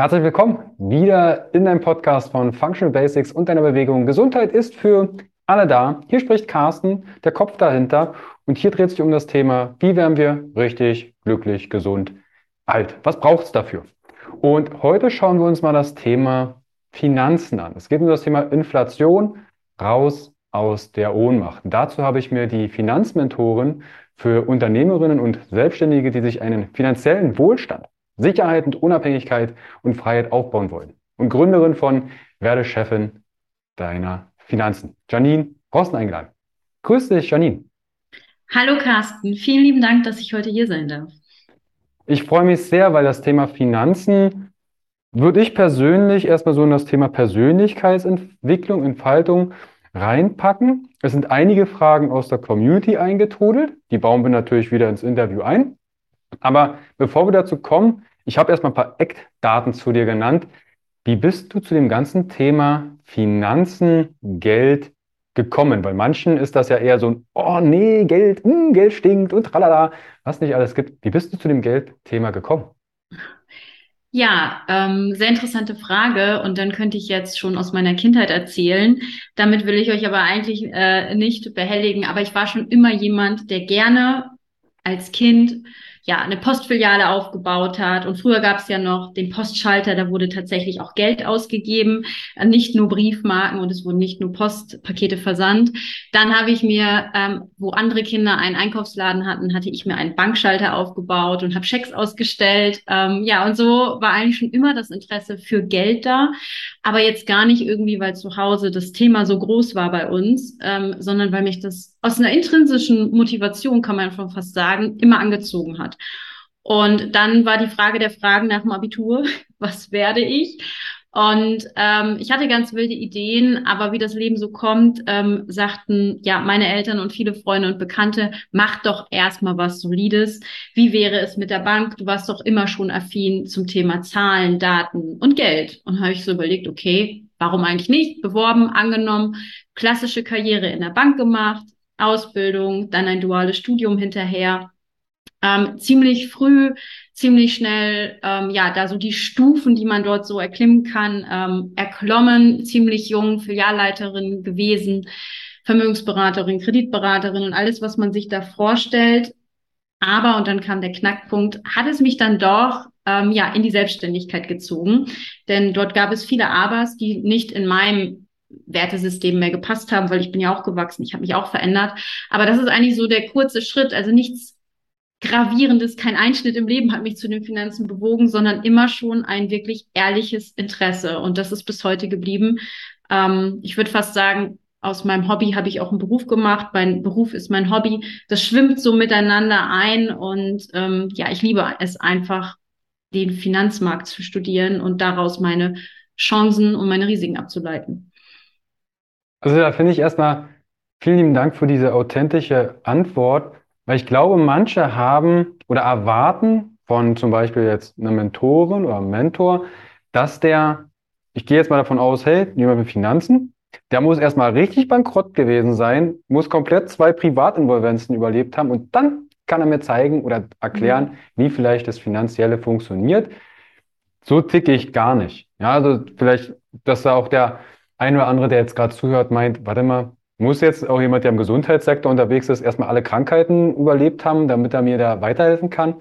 Herzlich willkommen wieder in deinem Podcast von Functional Basics und deiner Bewegung. Gesundheit ist für alle da. Hier spricht Carsten, der Kopf dahinter. Und hier dreht sich um das Thema, wie werden wir richtig, glücklich, gesund, alt? Was braucht es dafür? Und heute schauen wir uns mal das Thema Finanzen an. Es geht um das Thema Inflation, raus aus der Ohnmacht. Dazu habe ich mir die Finanzmentorin für Unternehmerinnen und Selbstständige, die sich einen finanziellen Wohlstand Sicherheit und Unabhängigkeit und Freiheit aufbauen wollen. Und Gründerin von Werde Chefin deiner Finanzen. Janine Rosten eingeladen. Grüß dich, Janine. Hallo Carsten, vielen lieben Dank, dass ich heute hier sein darf. Ich freue mich sehr, weil das Thema Finanzen würde ich persönlich erstmal so in das Thema Persönlichkeitsentwicklung, Entfaltung reinpacken. Es sind einige Fragen aus der Community eingetrudelt. Die bauen wir natürlich wieder ins Interview ein. Aber bevor wir dazu kommen, ich habe erstmal ein paar Eckdaten zu dir genannt. Wie bist du zu dem ganzen Thema Finanzen, Geld gekommen? Weil manchen ist das ja eher so ein, oh nee, Geld, mh, hm, Geld stinkt und tralala, was nicht alles gibt. Wie bist du zu dem Geldthema gekommen? Ja, ähm, sehr interessante Frage. Und dann könnte ich jetzt schon aus meiner Kindheit erzählen. Damit will ich euch aber eigentlich äh, nicht behelligen. Aber ich war schon immer jemand, der gerne als Kind ja, eine Postfiliale aufgebaut hat. Und früher gab es ja noch den Postschalter, da wurde tatsächlich auch Geld ausgegeben, äh, nicht nur Briefmarken und es wurden nicht nur Postpakete versandt. Dann habe ich mir, ähm, wo andere Kinder einen Einkaufsladen hatten, hatte ich mir einen Bankschalter aufgebaut und habe Schecks ausgestellt. Ähm, ja, und so war eigentlich schon immer das Interesse für Geld da, aber jetzt gar nicht irgendwie, weil zu Hause das Thema so groß war bei uns, ähm, sondern weil mich das aus einer intrinsischen Motivation, kann man schon fast sagen, immer angezogen hat. Und dann war die Frage der Fragen nach dem Abitur, was werde ich? Und ähm, ich hatte ganz wilde Ideen, aber wie das Leben so kommt, ähm, sagten ja meine Eltern und viele Freunde und Bekannte, mach doch erstmal was Solides. Wie wäre es mit der Bank? Du warst doch immer schon affin zum Thema Zahlen, Daten und Geld. Und habe ich so überlegt, okay, warum eigentlich nicht? Beworben, angenommen, klassische Karriere in der Bank gemacht, Ausbildung, dann ein duales Studium hinterher. Ähm, ziemlich früh, ziemlich schnell, ähm, ja, da so die Stufen, die man dort so erklimmen kann, ähm, erklommen, ziemlich jung, Filialleiterin gewesen, Vermögensberaterin, Kreditberaterin und alles, was man sich da vorstellt. Aber, und dann kam der Knackpunkt, hat es mich dann doch ähm, ja in die Selbstständigkeit gezogen. Denn dort gab es viele Abers, die nicht in meinem Wertesystem mehr gepasst haben, weil ich bin ja auch gewachsen, ich habe mich auch verändert. Aber das ist eigentlich so der kurze Schritt, also nichts Gravierendes, kein Einschnitt im Leben hat mich zu den Finanzen bewogen, sondern immer schon ein wirklich ehrliches Interesse. Und das ist bis heute geblieben. Ähm, ich würde fast sagen, aus meinem Hobby habe ich auch einen Beruf gemacht. Mein Beruf ist mein Hobby. Das schwimmt so miteinander ein. Und ähm, ja, ich liebe es einfach, den Finanzmarkt zu studieren und daraus meine Chancen und meine Risiken abzuleiten. Also da finde ich erstmal vielen lieben Dank für diese authentische Antwort, weil ich glaube, manche haben oder erwarten von zum Beispiel jetzt einer Mentorin oder einem Mentor, dass der, ich gehe jetzt mal davon aus, hey, jemand mit Finanzen, der muss erstmal richtig bankrott gewesen sein, muss komplett zwei Privatinvolvenzen überlebt haben und dann kann er mir zeigen oder erklären, mhm. wie vielleicht das Finanzielle funktioniert. So ticke ich gar nicht. Ja, also vielleicht, dass da auch der ein oder andere, der jetzt gerade zuhört, meint, warte mal, muss jetzt auch jemand, der im Gesundheitssektor unterwegs ist, erstmal alle Krankheiten überlebt haben, damit er mir da weiterhelfen kann?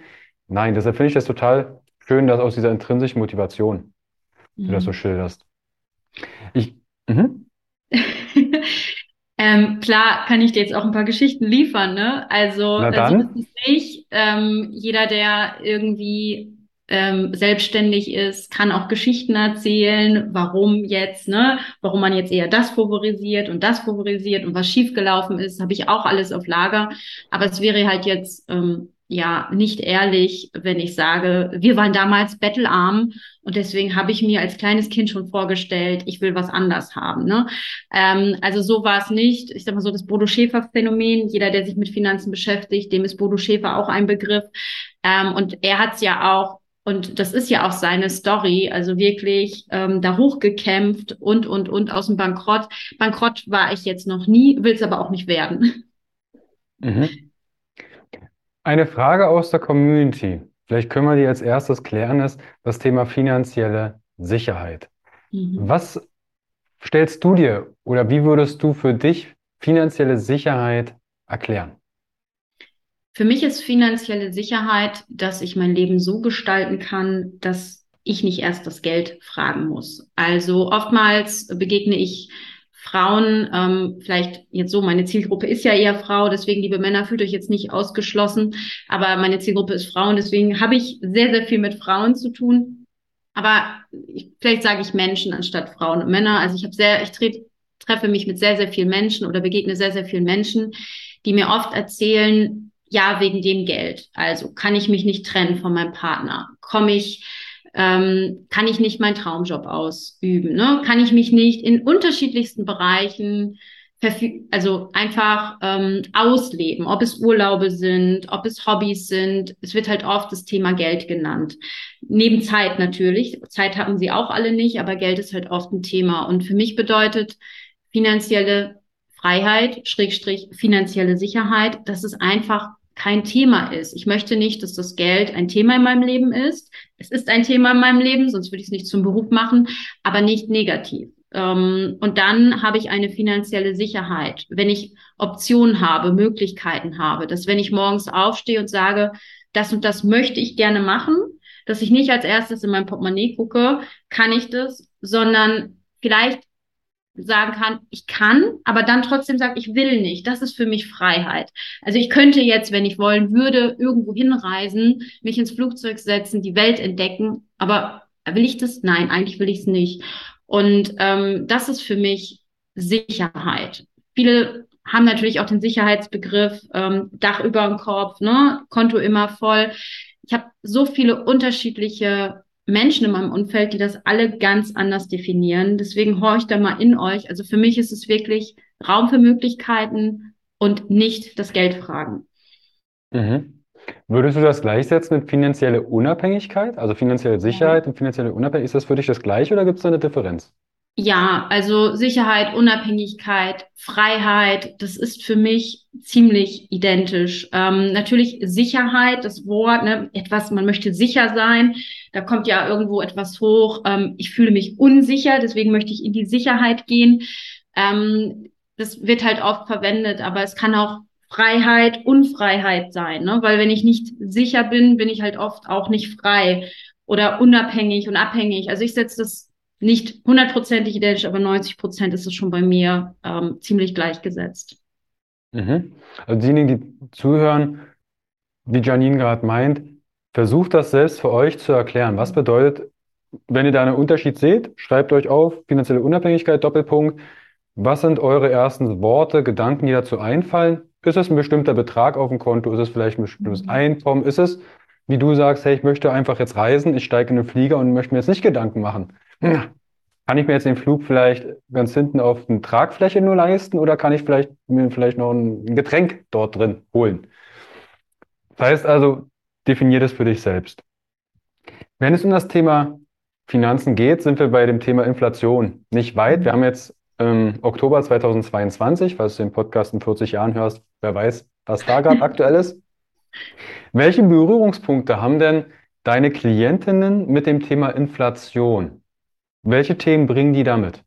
Nein, deshalb finde ich das total schön, dass aus dieser intrinsischen Motivation mhm. du das so mhm. schilderst. Ich, mhm. ähm, klar kann ich dir jetzt auch ein paar Geschichten liefern, ne? Also, also das ist nicht ähm, jeder, der irgendwie ähm, selbstständig ist, kann auch Geschichten erzählen, warum jetzt, ne, warum man jetzt eher das favorisiert und das favorisiert und was schiefgelaufen ist, habe ich auch alles auf Lager. Aber es wäre halt jetzt ähm, ja nicht ehrlich, wenn ich sage, wir waren damals bettelarm und deswegen habe ich mir als kleines Kind schon vorgestellt, ich will was anders haben. Ne? Ähm, also so war es nicht. Ich sag mal so das Bodo Schäfer Phänomen. Jeder, der sich mit Finanzen beschäftigt, dem ist Bodo Schäfer auch ein Begriff. Ähm, und er hat es ja auch und das ist ja auch seine Story, also wirklich ähm, da hochgekämpft und, und, und aus dem Bankrott. Bankrott war ich jetzt noch nie, will es aber auch nicht werden. Mhm. Eine Frage aus der Community Vielleicht können wir die als erstes klären, ist das Thema finanzielle Sicherheit. Mhm. Was stellst du dir oder wie würdest du für dich finanzielle Sicherheit erklären? Für mich ist finanzielle Sicherheit, dass ich mein Leben so gestalten kann, dass ich nicht erst das Geld fragen muss. Also oftmals begegne ich Frauen, ähm, vielleicht jetzt so, meine Zielgruppe ist ja eher Frau, deswegen, liebe Männer, fühlt euch jetzt nicht ausgeschlossen, aber meine Zielgruppe ist Frauen, deswegen habe ich sehr, sehr viel mit Frauen zu tun. Aber ich, vielleicht sage ich Menschen anstatt Frauen und Männer. Also ich habe sehr, ich tre treffe mich mit sehr, sehr vielen Menschen oder begegne sehr, sehr vielen Menschen, die mir oft erzählen, ja, wegen dem Geld. Also kann ich mich nicht trennen von meinem Partner? Komme ich ähm, kann ich nicht meinen Traumjob ausüben? Ne? Kann ich mich nicht in unterschiedlichsten Bereichen also einfach ähm, ausleben, ob es Urlaube sind, ob es Hobbys sind. Es wird halt oft das Thema Geld genannt. Neben Zeit natürlich. Zeit haben sie auch alle nicht, aber Geld ist halt oft ein Thema. Und für mich bedeutet finanzielle Freiheit, Schrägstrich finanzielle Sicherheit, dass es einfach kein Thema ist. Ich möchte nicht, dass das Geld ein Thema in meinem Leben ist. Es ist ein Thema in meinem Leben, sonst würde ich es nicht zum Beruf machen, aber nicht negativ. Ähm, und dann habe ich eine finanzielle Sicherheit, wenn ich Optionen habe, Möglichkeiten habe, dass wenn ich morgens aufstehe und sage, das und das möchte ich gerne machen, dass ich nicht als erstes in mein Portemonnaie gucke, kann ich das, sondern vielleicht sagen kann, ich kann, aber dann trotzdem sage, ich will nicht. Das ist für mich Freiheit. Also ich könnte jetzt, wenn ich wollen würde, irgendwo hinreisen, mich ins Flugzeug setzen, die Welt entdecken, aber will ich das? Nein, eigentlich will ich es nicht. Und ähm, das ist für mich Sicherheit. Viele haben natürlich auch den Sicherheitsbegriff ähm, Dach über dem Kopf, ne? Konto immer voll. Ich habe so viele unterschiedliche Menschen in meinem Umfeld, die das alle ganz anders definieren. Deswegen horcht da mal in euch. Also für mich ist es wirklich Raum für Möglichkeiten und nicht das Geld fragen. Mhm. Würdest du das gleichsetzen mit finanzieller Unabhängigkeit? Also finanzielle Sicherheit ja. und finanzielle Unabhängigkeit, ist das für dich das gleiche oder gibt es da eine Differenz? Ja, also Sicherheit, Unabhängigkeit, Freiheit, das ist für mich ziemlich identisch. Ähm, natürlich Sicherheit, das Wort, ne, etwas, man möchte sicher sein. Da kommt ja irgendwo etwas hoch. Ähm, ich fühle mich unsicher, deswegen möchte ich in die Sicherheit gehen. Ähm, das wird halt oft verwendet, aber es kann auch Freiheit, Unfreiheit sein, ne? weil wenn ich nicht sicher bin, bin ich halt oft auch nicht frei oder unabhängig und abhängig. Also ich setze das nicht hundertprozentig identisch, aber 90 Prozent ist es schon bei mir ähm, ziemlich gleichgesetzt. Mhm. Also diejenigen, die zuhören, wie Janine gerade meint, versucht das selbst für euch zu erklären. Was bedeutet, wenn ihr da einen Unterschied seht, schreibt euch auf, finanzielle Unabhängigkeit, Doppelpunkt. Was sind eure ersten Worte, Gedanken, die dazu einfallen? Ist es ein bestimmter Betrag auf dem Konto? Ist es vielleicht ein bestimmtes mhm. Einkommen? Ist es, wie du sagst, hey, ich möchte einfach jetzt reisen, ich steige in den Flieger und möchte mir jetzt nicht Gedanken machen. Kann ich mir jetzt den Flug vielleicht ganz hinten auf eine Tragfläche nur leisten oder kann ich vielleicht mir vielleicht noch ein Getränk dort drin holen? Das heißt also, definier das für dich selbst. Wenn es um das Thema Finanzen geht, sind wir bei dem Thema Inflation nicht weit. Wir haben jetzt im Oktober 2022, falls du den Podcast in 40 Jahren hörst, wer weiß, was da gerade aktuell ist. Welche Berührungspunkte haben denn deine Klientinnen mit dem Thema Inflation? Welche Themen bringen die damit?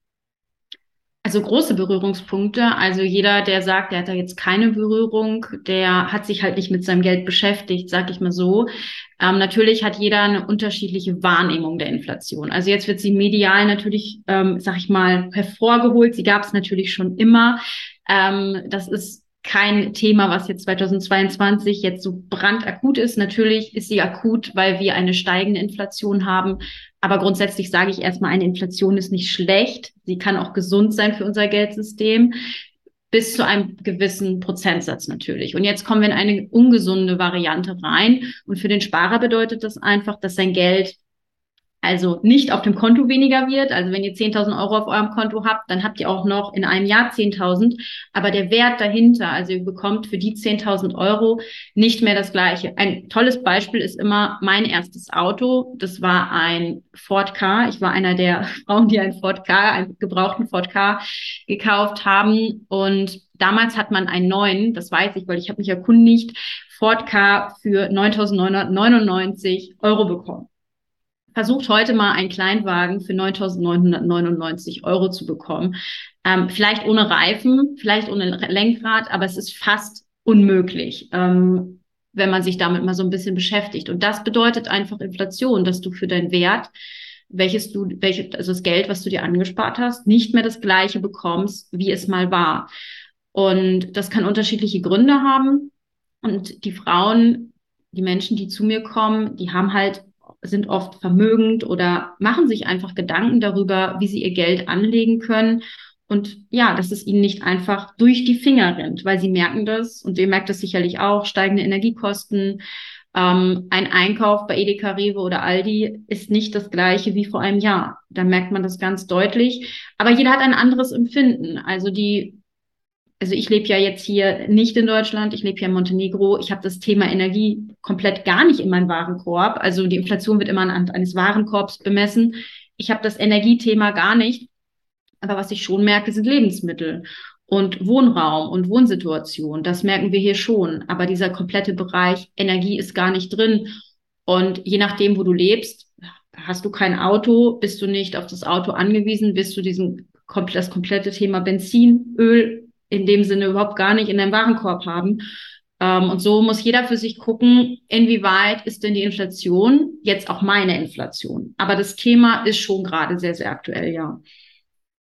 Also große Berührungspunkte. Also jeder, der sagt, der hat da jetzt keine Berührung, der hat sich halt nicht mit seinem Geld beschäftigt, sag ich mal so. Ähm, natürlich hat jeder eine unterschiedliche Wahrnehmung der Inflation. Also jetzt wird sie medial natürlich, ähm, sag ich mal, hervorgeholt. Sie gab es natürlich schon immer. Ähm, das ist kein Thema, was jetzt 2022 jetzt so brandakut ist. Natürlich ist sie akut, weil wir eine steigende Inflation haben. Aber grundsätzlich sage ich erstmal, eine Inflation ist nicht schlecht. Sie kann auch gesund sein für unser Geldsystem. Bis zu einem gewissen Prozentsatz natürlich. Und jetzt kommen wir in eine ungesunde Variante rein. Und für den Sparer bedeutet das einfach, dass sein Geld also nicht auf dem Konto weniger wird. Also wenn ihr 10.000 Euro auf eurem Konto habt, dann habt ihr auch noch in einem Jahr 10.000. Aber der Wert dahinter, also ihr bekommt für die 10.000 Euro nicht mehr das Gleiche. Ein tolles Beispiel ist immer mein erstes Auto. Das war ein Ford Car. Ich war einer der Frauen, die einen Ford Car, einen gebrauchten Ford Car gekauft haben. Und damals hat man einen neuen, das weiß ich, weil ich habe mich erkundigt, Ford Car für 9.999 Euro bekommen versucht heute mal einen Kleinwagen für 9.999 Euro zu bekommen. Ähm, vielleicht ohne Reifen, vielleicht ohne Lenkrad, aber es ist fast unmöglich, ähm, wenn man sich damit mal so ein bisschen beschäftigt. Und das bedeutet einfach Inflation, dass du für deinen Wert, welches du, welches, also das Geld, was du dir angespart hast, nicht mehr das gleiche bekommst, wie es mal war. Und das kann unterschiedliche Gründe haben. Und die Frauen, die Menschen, die zu mir kommen, die haben halt sind oft vermögend oder machen sich einfach Gedanken darüber, wie sie ihr Geld anlegen können. Und ja, dass es ihnen nicht einfach durch die Finger rennt, weil sie merken das und ihr merkt das sicherlich auch, steigende Energiekosten. Ähm, ein Einkauf bei Edeka, Rewe oder Aldi ist nicht das gleiche wie vor einem Jahr. Da merkt man das ganz deutlich. Aber jeder hat ein anderes Empfinden. Also die also ich lebe ja jetzt hier nicht in Deutschland, ich lebe hier in Montenegro. Ich habe das Thema Energie komplett gar nicht in meinem Warenkorb. Also die Inflation wird immer anhand eines Warenkorbs bemessen. Ich habe das Energiethema gar nicht. Aber was ich schon merke, sind Lebensmittel und Wohnraum und Wohnsituation. Das merken wir hier schon. Aber dieser komplette Bereich Energie ist gar nicht drin. Und je nachdem, wo du lebst, hast du kein Auto, bist du nicht auf das Auto angewiesen, bist du diesen das komplette Thema Benzin, Öl in dem Sinne überhaupt gar nicht in deinem Warenkorb haben. Ähm, und so muss jeder für sich gucken, inwieweit ist denn die Inflation jetzt auch meine Inflation. Aber das Thema ist schon gerade sehr, sehr aktuell, ja.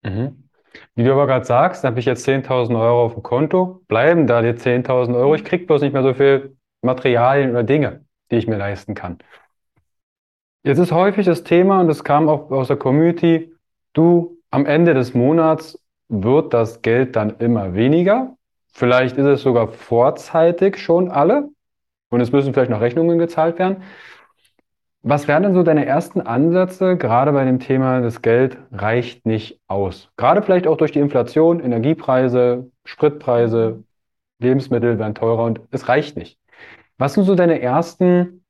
Mhm. Wie du aber gerade sagst, habe ich jetzt 10.000 Euro auf dem Konto, bleiben da die 10.000 Euro. Ich kriege bloß nicht mehr so viel Materialien oder Dinge, die ich mir leisten kann. Jetzt ist häufig das Thema, und das kam auch aus der Community, du am Ende des Monats wird das Geld dann immer weniger. Vielleicht ist es sogar vorzeitig schon alle und es müssen vielleicht noch Rechnungen gezahlt werden. Was wären denn so deine ersten Ansätze, gerade bei dem Thema, das Geld reicht nicht aus? Gerade vielleicht auch durch die Inflation, Energiepreise, Spritpreise, Lebensmittel werden teurer und es reicht nicht. Was sind so deine ersten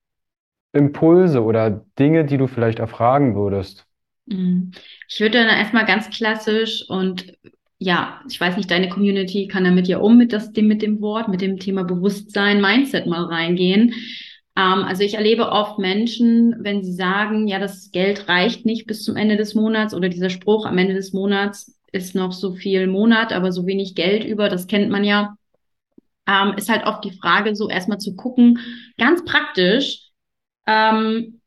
Impulse oder Dinge, die du vielleicht erfragen würdest? Mhm. Ich würde dann erstmal ganz klassisch und ja, ich weiß nicht, deine Community kann damit ja um mit, das, mit dem Wort, mit dem Thema Bewusstsein, Mindset mal reingehen. Ähm, also ich erlebe oft Menschen, wenn sie sagen, ja, das Geld reicht nicht bis zum Ende des Monats oder dieser Spruch am Ende des Monats ist noch so viel Monat, aber so wenig Geld über, das kennt man ja, ähm, ist halt oft die Frage, so erstmal zu gucken, ganz praktisch, ähm,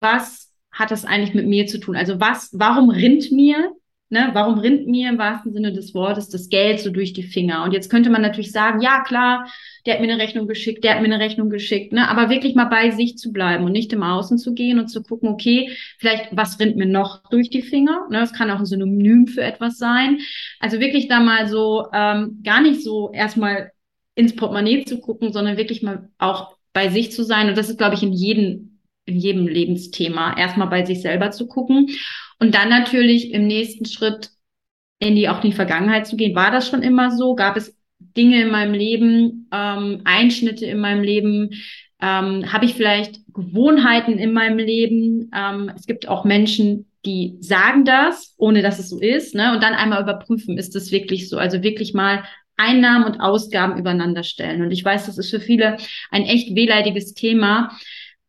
was hat das eigentlich mit mir zu tun? Also was, warum rinnt mir Ne, warum rinnt mir im wahrsten Sinne des Wortes das Geld so durch die Finger? Und jetzt könnte man natürlich sagen, ja klar, der hat mir eine Rechnung geschickt, der hat mir eine Rechnung geschickt, ne? aber wirklich mal bei sich zu bleiben und nicht im Außen zu gehen und zu gucken, okay, vielleicht was rinnt mir noch durch die Finger? Ne? Das kann auch ein Synonym für etwas sein. Also wirklich da mal so ähm, gar nicht so erstmal ins Portemonnaie zu gucken, sondern wirklich mal auch bei sich zu sein. Und das ist, glaube ich, in jedem in jedem Lebensthema erstmal bei sich selber zu gucken und dann natürlich im nächsten Schritt in die auch in die Vergangenheit zu gehen. War das schon immer so? Gab es Dinge in meinem Leben, ähm, Einschnitte in meinem Leben? Ähm, Habe ich vielleicht Gewohnheiten in meinem Leben? Ähm, es gibt auch Menschen, die sagen das, ohne dass es so ist, ne? Und dann einmal überprüfen, ist das wirklich so? Also wirklich mal Einnahmen und Ausgaben übereinander stellen. Und ich weiß, das ist für viele ein echt wehleidiges Thema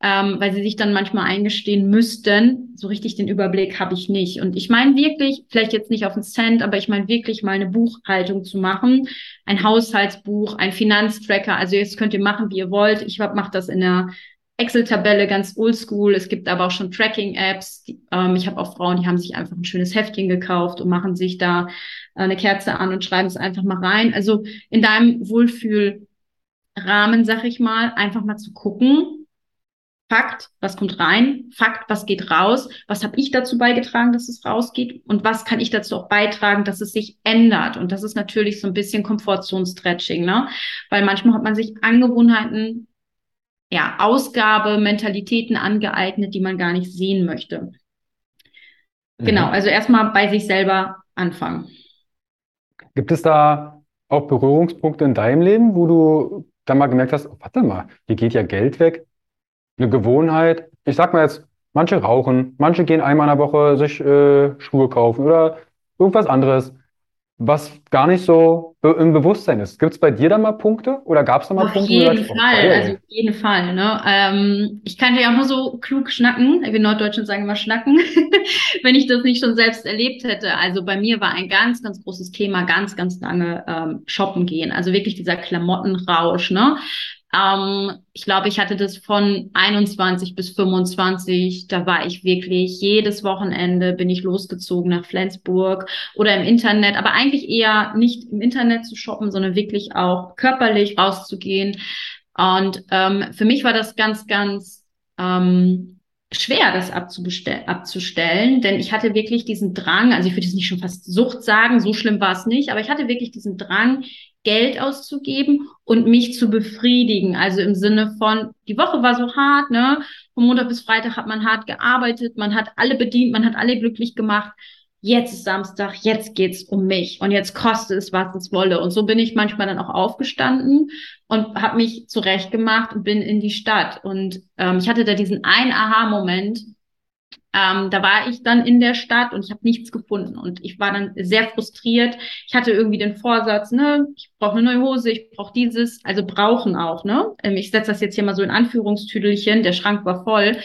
ähm, weil sie sich dann manchmal eingestehen müssten, so richtig den Überblick habe ich nicht. Und ich meine wirklich, vielleicht jetzt nicht auf den Cent, aber ich meine wirklich mal eine Buchhaltung zu machen, ein Haushaltsbuch, ein Finanztracker. Also jetzt könnt ihr machen, wie ihr wollt. Ich mache das in der Excel-Tabelle ganz oldschool. Es gibt aber auch schon Tracking-Apps. Ähm, ich habe auch Frauen, die haben sich einfach ein schönes Heftchen gekauft und machen sich da äh, eine Kerze an und schreiben es einfach mal rein. Also in deinem Wohlfühlrahmen, sag ich mal, einfach mal zu gucken, Fakt, was kommt rein, Fakt, was geht raus, was habe ich dazu beigetragen, dass es rausgeht und was kann ich dazu auch beitragen, dass es sich ändert. Und das ist natürlich so ein bisschen Komfortzone-Stretching, ne? Weil manchmal hat man sich Angewohnheiten, ja, Ausgabe, Mentalitäten angeeignet, die man gar nicht sehen möchte. Genau, mhm. also erstmal bei sich selber anfangen. Gibt es da auch Berührungspunkte in deinem Leben, wo du dann mal gemerkt hast, oh, warte mal, hier geht ja Geld weg? Eine Gewohnheit. Ich sag mal jetzt, manche rauchen, manche gehen einmal in der Woche sich äh, Schuhe kaufen oder irgendwas anderes was gar nicht so im Bewusstsein ist. Gibt es bei dir da mal Punkte oder gab es da mal auf Punkte? Jeden sagst, Fall, oh, also auf jeden Fall. Ne? Ähm, ich kann ja auch nur so klug schnacken, wir Norddeutschen sagen immer schnacken, wenn ich das nicht schon selbst erlebt hätte. Also bei mir war ein ganz, ganz großes Thema ganz, ganz lange ähm, shoppen gehen. Also wirklich dieser Klamottenrausch. Ne? Ähm, ich glaube, ich hatte das von 21 bis 25. Da war ich wirklich jedes Wochenende bin ich losgezogen nach Flensburg oder im Internet, aber eigentlich eher nicht im Internet zu shoppen, sondern wirklich auch körperlich rauszugehen. Und ähm, für mich war das ganz, ganz ähm, schwer, das abzustellen, denn ich hatte wirklich diesen Drang, also ich würde es nicht schon fast Sucht sagen, so schlimm war es nicht, aber ich hatte wirklich diesen Drang, Geld auszugeben und mich zu befriedigen. Also im Sinne von, die Woche war so hart, ne? Von Montag bis Freitag hat man hart gearbeitet, man hat alle bedient, man hat alle glücklich gemacht. Jetzt ist Samstag, jetzt geht's um mich und jetzt kostet es, was es wolle. Und so bin ich manchmal dann auch aufgestanden und habe mich zurechtgemacht und bin in die Stadt. Und ähm, ich hatte da diesen einen Aha-Moment, ähm, da war ich dann in der Stadt und ich habe nichts gefunden und ich war dann sehr frustriert. Ich hatte irgendwie den Vorsatz, ne, ich brauche eine neue Hose, ich brauche dieses, also brauchen auch, ne? Ähm, ich setze das jetzt hier mal so in Anführungstüdelchen, der Schrank war voll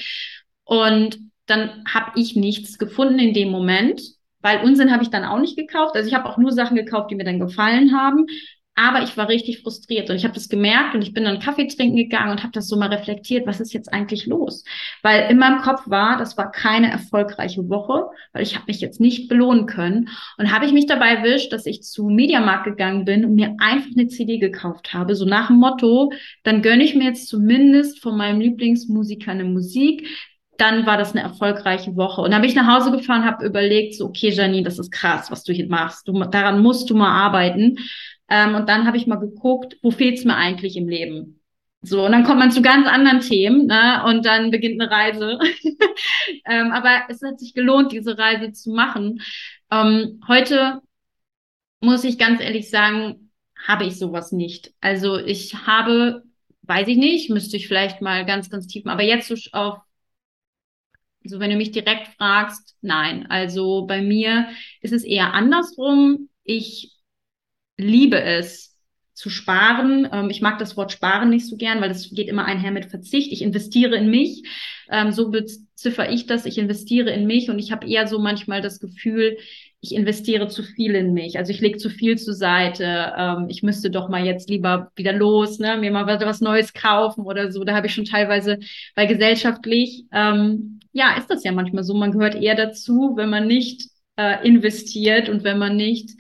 und dann habe ich nichts gefunden in dem Moment, weil Unsinn habe ich dann auch nicht gekauft. Also ich habe auch nur Sachen gekauft, die mir dann gefallen haben. Aber ich war richtig frustriert und ich habe das gemerkt und ich bin dann Kaffee trinken gegangen und habe das so mal reflektiert, was ist jetzt eigentlich los? Weil in meinem Kopf war, das war keine erfolgreiche Woche, weil ich habe mich jetzt nicht belohnen können und habe ich mich dabei erwischt, dass ich zu Mediamarkt gegangen bin und mir einfach eine CD gekauft habe, so nach dem Motto, dann gönne ich mir jetzt zumindest von meinem Lieblingsmusiker eine Musik, dann war das eine erfolgreiche Woche. Und dann bin ich nach Hause gefahren, habe überlegt, so, okay, Janine, das ist krass, was du hier machst. Du, daran musst du mal arbeiten. Ähm, und dann habe ich mal geguckt, wo fehlt's mir eigentlich im Leben? So, und dann kommt man zu ganz anderen Themen, ne? Und dann beginnt eine Reise. ähm, aber es hat sich gelohnt, diese Reise zu machen. Ähm, heute muss ich ganz ehrlich sagen, habe ich sowas nicht. Also ich habe, weiß ich nicht, müsste ich vielleicht mal ganz, ganz tief, aber jetzt so auf, so wenn du mich direkt fragst, nein. Also bei mir ist es eher andersrum. Ich liebe es zu sparen. Ähm, ich mag das Wort sparen nicht so gern, weil das geht immer einher mit Verzicht. Ich investiere in mich. Ähm, so beziffer ich das. Ich investiere in mich und ich habe eher so manchmal das Gefühl, ich investiere zu viel in mich. Also ich lege zu viel zur Seite. Ähm, ich müsste doch mal jetzt lieber wieder los, ne? mir mal was Neues kaufen oder so. Da habe ich schon teilweise, weil gesellschaftlich, ähm, ja, ist das ja manchmal so. Man gehört eher dazu, wenn man nicht äh, investiert und wenn man nicht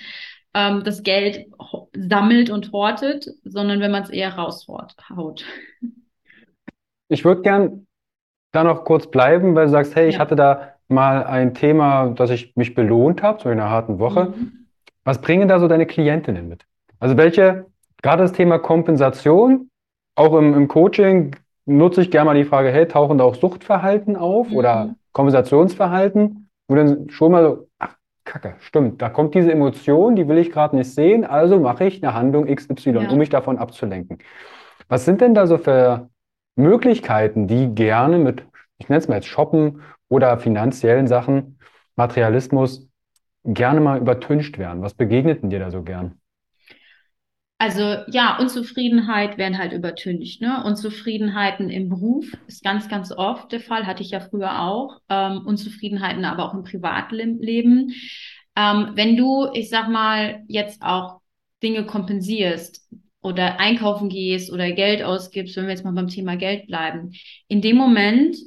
ähm, das Geld sammelt und hortet, sondern wenn man es eher raushaut. Ich würde gern da noch kurz bleiben, weil du sagst, hey, ich hatte da mal ein Thema, dass ich mich belohnt habe, so in einer harten Woche. Mhm. Was bringen da so deine Klientinnen mit? Also welche, gerade das Thema Kompensation, auch im, im Coaching nutze ich gerne mal die Frage, hey, tauchen da auch Suchtverhalten auf mhm. oder Kompensationsverhalten, wo dann schon mal so, ach, Kacke, stimmt. Da kommt diese Emotion, die will ich gerade nicht sehen, also mache ich eine Handlung XY, ja. um mich davon abzulenken. Was sind denn da so für Möglichkeiten, die gerne mit, ich nenne es mal jetzt Shoppen oder finanziellen Sachen, Materialismus, gerne mal übertüncht werden? Was begegnet denn dir da so gern? Also ja, Unzufriedenheit werden halt übertüncht. Ne? Unzufriedenheiten im Beruf ist ganz, ganz oft der Fall, hatte ich ja früher auch. Ähm, Unzufriedenheiten aber auch im Privatleben. Ähm, wenn du, ich sag mal, jetzt auch Dinge kompensierst oder einkaufen gehst oder Geld ausgibst, wenn wir jetzt mal beim Thema Geld bleiben, in dem Moment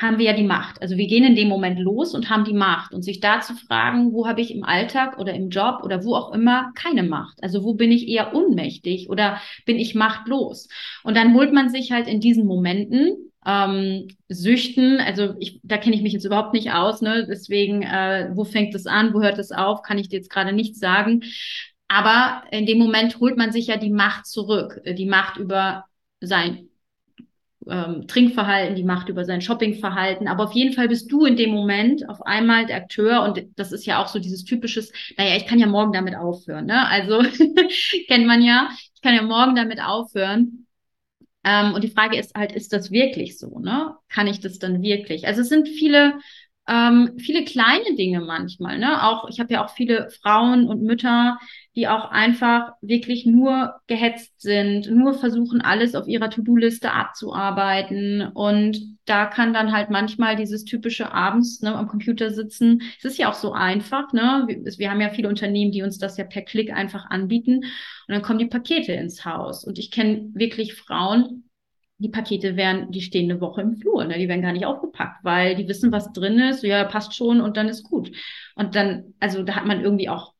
haben wir ja die Macht. Also wir gehen in dem Moment los und haben die Macht. Und sich da zu fragen, wo habe ich im Alltag oder im Job oder wo auch immer keine Macht? Also wo bin ich eher unmächtig oder bin ich machtlos? Und dann holt man sich halt in diesen Momenten ähm, Süchten, also ich, da kenne ich mich jetzt überhaupt nicht aus, ne? Deswegen, äh, wo fängt es an, wo hört es auf, kann ich dir jetzt gerade nicht sagen. Aber in dem Moment holt man sich ja die Macht zurück, die Macht über sein ähm, Trinkverhalten, die Macht über sein Shoppingverhalten. Aber auf jeden Fall bist du in dem Moment auf einmal der Akteur und das ist ja auch so dieses typisches, naja, ich kann ja morgen damit aufhören. Ne? Also kennt man ja, ich kann ja morgen damit aufhören. Ähm, und die Frage ist halt, ist das wirklich so? Ne? Kann ich das dann wirklich? Also es sind viele ähm, viele kleine Dinge manchmal. Ne? Auch ich habe ja auch viele Frauen und Mütter, die auch einfach wirklich nur gehetzt sind, nur versuchen, alles auf ihrer To-Do-Liste abzuarbeiten. Und da kann dann halt manchmal dieses typische abends ne, am Computer sitzen. Es ist ja auch so einfach. Ne? Wir, wir haben ja viele Unternehmen, die uns das ja per Klick einfach anbieten. Und dann kommen die Pakete ins Haus. Und ich kenne wirklich Frauen, die Pakete werden, die stehen eine Woche im Flur, ne? die werden gar nicht aufgepackt, weil die wissen, was drin ist, ja, passt schon und dann ist gut. Und dann, also da hat man irgendwie auch